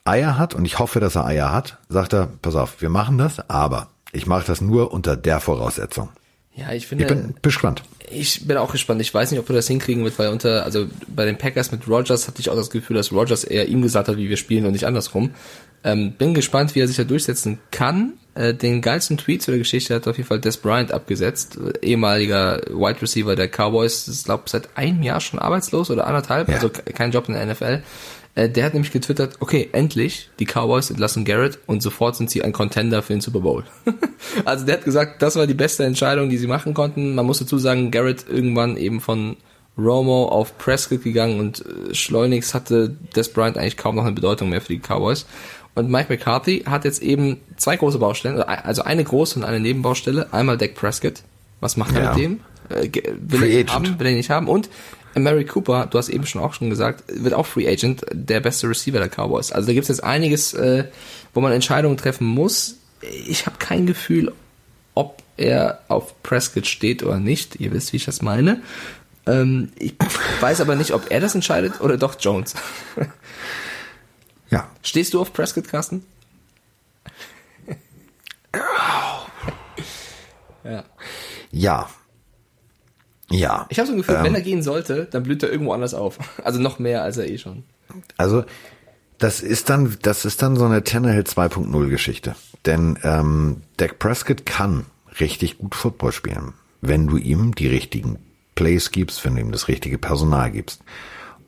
Eier hat, und ich hoffe, dass er Eier hat, sagt er, pass auf, wir machen das, aber ich mache das nur unter der Voraussetzung. Ja, ich finde, Ich bin gespannt. Ich bin auch gespannt. Ich weiß nicht, ob wir das hinkriegen wird, weil unter, also bei den Packers mit Rogers hatte ich auch das Gefühl, dass Rogers eher ihm gesagt hat, wie wir spielen und nicht andersrum. Ähm, bin gespannt, wie er sich da durchsetzen kann. Äh, den geilsten Tweet zu der Geschichte hat auf jeden Fall Des Bryant abgesetzt, ehemaliger Wide Receiver der Cowboys, ist glaube seit einem Jahr schon arbeitslos oder anderthalb, Ja. also kein Job in der NFL. Äh, der hat nämlich getwittert, okay, endlich, die Cowboys entlassen Garrett und sofort sind sie ein Contender für den Super Bowl. also der hat gesagt, das war die beste Entscheidung, die sie machen konnten. Man muss dazu sagen, Garrett irgendwann eben von Romo auf Prescott gegangen und äh, schleunigst hatte Des Bryant eigentlich kaum noch eine Bedeutung mehr für die Cowboys. Und Mike McCarthy hat jetzt eben zwei große Baustellen, also eine große und eine Nebenbaustelle. Einmal Dak Prescott. Was macht er Ja. mit dem? Äh, will er ihn haben, will er ihn nicht haben? Und Mary Cooper, du hast eben schon auch schon gesagt, wird auch Free Agent, der beste Receiver der Cowboys. Also da gibt es jetzt einiges, äh, wo man Entscheidungen treffen muss. Ich habe kein Gefühl, ob er auf Prescott steht oder nicht. Ihr wisst, wie ich das meine. Ähm, ich weiß aber nicht, ob er das entscheidet oder doch Jones. Ja. Stehst du auf Prescott, Carsten? ja. Ja. Ja. Ich habe so ein Gefühl, Ähm. wenn er gehen sollte, dann blüht er irgendwo anders auf. Also noch mehr als er eh schon. Also das ist dann, das ist dann so eine Tannehill 2.0 Geschichte. Denn ähm, Dak Prescott kann richtig gut Football spielen, wenn du ihm die richtigen Plays gibst, wenn du ihm das richtige Personal gibst.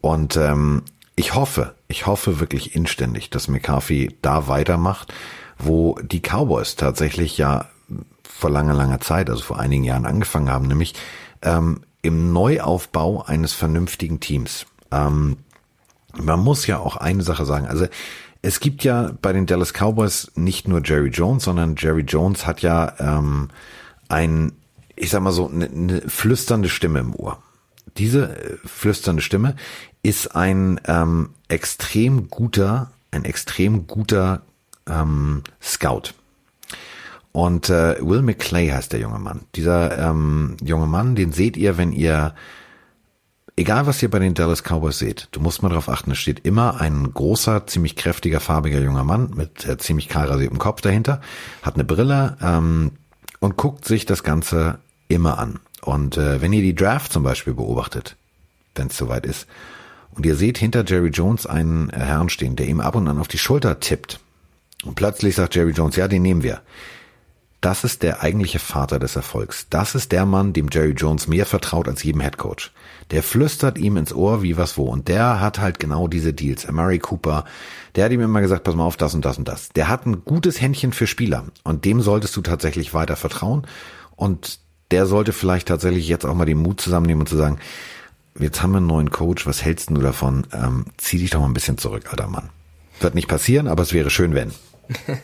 Und ähm, ich hoffe, ich hoffe wirklich inständig, dass McCarthy da weitermacht, wo die Cowboys tatsächlich ja vor langer, langer Zeit, also vor einigen Jahren angefangen haben, nämlich ähm, im Neuaufbau eines vernünftigen Teams. Ähm, man muss ja auch eine Sache sagen. Also es gibt ja bei den Dallas Cowboys nicht nur Jerry Jones, sondern Jerry Jones hat ja ähm, ein, ich sag mal so, eine, eine flüsternde Stimme im Ohr. Diese äh, flüsternde Stimme ist ein ähm, extrem guter, ein extrem guter ähm, Scout. Und äh, Will McClay heißt der junge Mann. Dieser ähm, junge Mann, den seht ihr, wenn ihr egal was ihr bei den Dallas Cowboys seht, du musst mal darauf achten, es steht immer ein großer, ziemlich kräftiger, farbiger junger Mann mit äh, ziemlich kahl rasiertem Kopf dahinter, hat eine Brille ähm, und guckt sich das Ganze immer an. Und äh, wenn ihr die Draft zum Beispiel beobachtet, wenn es soweit ist, und ihr seht hinter Jerry Jones einen äh, Herrn stehen, der ihm ab und an auf die Schulter tippt, und plötzlich sagt Jerry Jones, ja, den nehmen wir. Das ist der eigentliche Vater des Erfolgs. Das ist der Mann, dem Jerry Jones mehr vertraut als jedem Headcoach. Der flüstert ihm ins Ohr, wie was wo. Und der hat halt genau diese Deals. Amari Cooper, der hat ihm immer gesagt, pass mal auf, das und das und das. Der hat ein gutes Händchen für Spieler. Und dem solltest du tatsächlich weiter vertrauen. Und der sollte vielleicht tatsächlich jetzt auch mal den Mut zusammennehmen und zu sagen, jetzt haben wir einen neuen Coach, was hältst du davon? Ähm, zieh dich doch mal ein bisschen zurück, alter Mann. Wird nicht passieren, aber es wäre schön, wenn.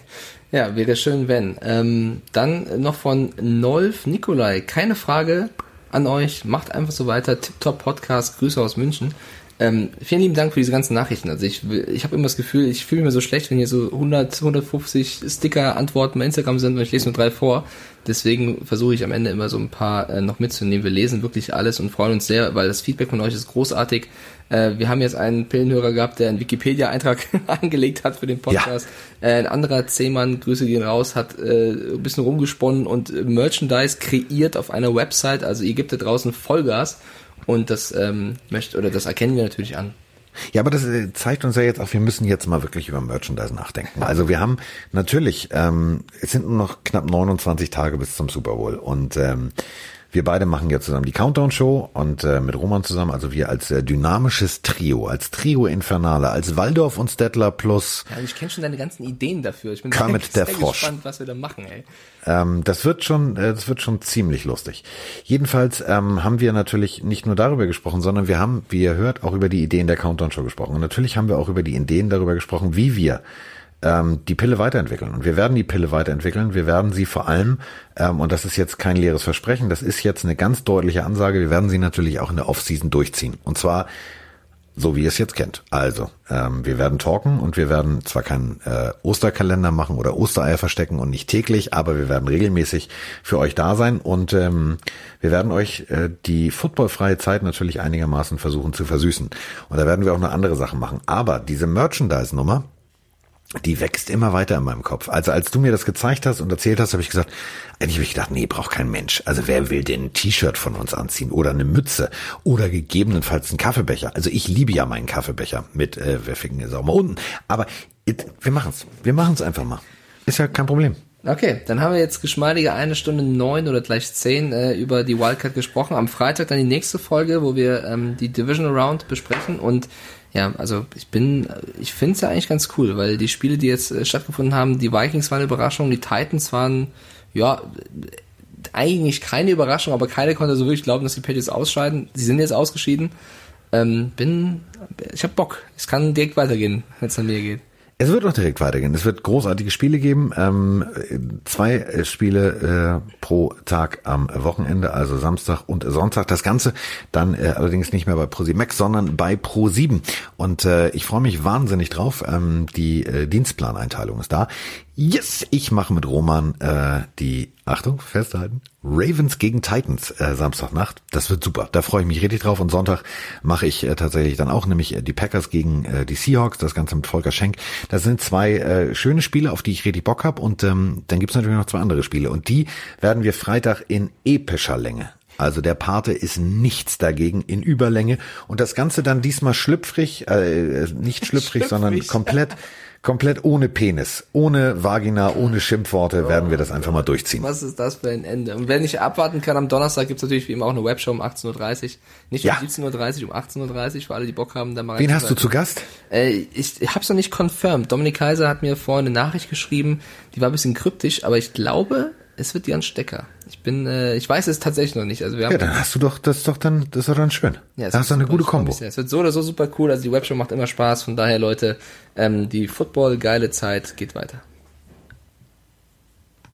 Ja, wäre schön, wenn. Ähm, dann noch von Nolf Nikolai. Keine Frage an euch. Macht einfach so weiter. Tip-Top Podcast. Grüße aus München. Ähm, vielen lieben Dank für diese ganzen Nachrichten. Also ich, ich habe immer das Gefühl, ich fühle mich so schlecht, wenn hier so 100, 150 Sticker-Antworten bei Instagram sind und ich lese nur drei vor. Deswegen versuche ich am Ende immer so ein paar äh, noch mitzunehmen. Wir lesen wirklich alles und freuen uns sehr, weil das Feedback von euch ist großartig. Äh, wir haben jetzt einen Pillenhörer gehabt, der einen Wikipedia-Eintrag angelegt hat für den Podcast. Äh, ein anderer Zehmann, Grüße gehen raus, hat äh, ein bisschen rumgesponnen und äh, Merchandise kreiert auf einer Website. Also ihr gebt da draußen Vollgas und das ähm, möchte oder das erkennen wir natürlich an. Ja, aber das äh, zeigt uns ja jetzt auch, wir müssen jetzt mal wirklich über Merchandise nachdenken. Also wir haben natürlich, ähm, es sind nur noch knapp 29 Tage bis zum Super Bowl und ähm, wir beide machen jetzt zusammen die Countdown-Show und äh, mit Roman zusammen, also wir als äh, dynamisches Trio, als Trio Infernale, als Waldorf und Stettler plus Ja, ich kenne schon deine ganzen Ideen dafür. Ich bin Kermit sehr, der sehr Frosch. gespannt, was wir da machen, ey. Ähm, das wird schon, äh, das wird schon ziemlich lustig. Jedenfalls ähm, haben wir natürlich nicht nur darüber gesprochen, sondern wir haben, wie ihr hört, auch über die Ideen der Countdown Show gesprochen. Und natürlich haben wir auch über die Ideen darüber gesprochen, wie wir ähm, die Pille weiterentwickeln. Und wir werden die Pille weiterentwickeln. Wir werden sie vor allem, ähm, und das ist jetzt kein leeres Versprechen, das ist jetzt eine ganz deutliche Ansage, wir werden sie natürlich auch in der Offseason durchziehen. Und zwar so wie ihr es jetzt kennt. Also, ähm, wir werden talken und wir werden zwar keinen äh, Osterkalender machen oder Ostereier verstecken und nicht täglich, aber wir werden regelmäßig für euch da sein und ähm, wir werden euch äh, die footballfreie Zeit natürlich einigermaßen versuchen zu versüßen. Und da werden wir auch noch andere Sachen machen. Aber diese Merchandise-Nummer, die wächst immer weiter in meinem Kopf. Also als du mir das gezeigt hast und erzählt hast, habe ich gesagt, eigentlich habe ich gedacht, nee, braucht kein Mensch. Also wer will denn ein T-Shirt von uns anziehen oder eine Mütze oder gegebenenfalls einen Kaffeebecher? Also ich liebe ja meinen Kaffeebecher mit, äh, wer ficken ist auch mal unten. Aber it, wir machen's. Wir machen's einfach mal. Ist ja kein Problem. Okay, dann haben wir jetzt geschmeidige eine Stunde neun oder gleich zehn äh, über die Wildcard gesprochen. Am Freitag dann die nächste Folge, wo wir ähm, die Divisional Round besprechen und ja, also ich bin, ich finde es ja eigentlich ganz cool, weil die Spiele, die jetzt äh, stattgefunden haben, die Vikings waren eine Überraschung, die Titans waren, ja, eigentlich keine Überraschung, aber keiner konnte so wirklich glauben, dass die Patriots ausscheiden. Sie sind jetzt ausgeschieden. Ähm, bin, ich habe Bock. Es kann direkt weitergehen, wenn es an mir geht. Es wird noch direkt weitergehen. Es wird großartige Spiele geben. Ähm, zwei äh, Spiele äh, pro Tag am Wochenende, also Samstag und Sonntag. Das Ganze dann äh, allerdings nicht mehr bei ProSimax, sondern bei Pro7. Und äh, ich freue mich wahnsinnig drauf. Ähm, die äh, Dienstplaneinteilung ist da. Yes, ich mache mit Roman äh, die, Achtung, festhalten, Ravens gegen Titans äh, Samstagnacht. Das wird super. Da freue ich mich richtig drauf. Und Sonntag mache ich äh, tatsächlich dann auch, nämlich äh, die Packers gegen äh, die Seahawks, das Ganze mit Volker Schenk. Das sind zwei äh, schöne Spiele, auf die ich richtig Bock habe. Und ähm, dann gibt's natürlich noch zwei andere Spiele. Und die werden wir Freitag in epischer Länge also der Pate ist nichts dagegen in Überlänge und das Ganze dann diesmal schlüpfrig, äh, nicht schlüpfrig, sondern komplett komplett ohne Penis, ohne Vagina, ohne Schimpfworte werden wir das einfach mal durchziehen. Was ist das für ein Ende? Und wenn ich abwarten kann, am Donnerstag gibt's natürlich wie immer auch eine Webshow um 18.30 Uhr. Nicht um ja. 17.30 Uhr, um 18.30 Uhr, für alle, die Bock haben, da mal Wen hast du zu Gast? Äh, ich es noch nicht confirmed. Dominik Kaiser hat mir vorhin eine Nachricht geschrieben, die war ein bisschen kryptisch, aber ich glaube, es wird Jan Stecker. Ich bin, äh, ich weiß es tatsächlich noch nicht. Also wir haben ja, dann hast du doch, das ist doch dann, das ist doch dann schön. Ja, da hast du eine gute Kombo. Es wird so oder so super cool. Also die Webshow macht immer Spaß. Von daher, Leute, ähm, die Football geile Zeit geht weiter.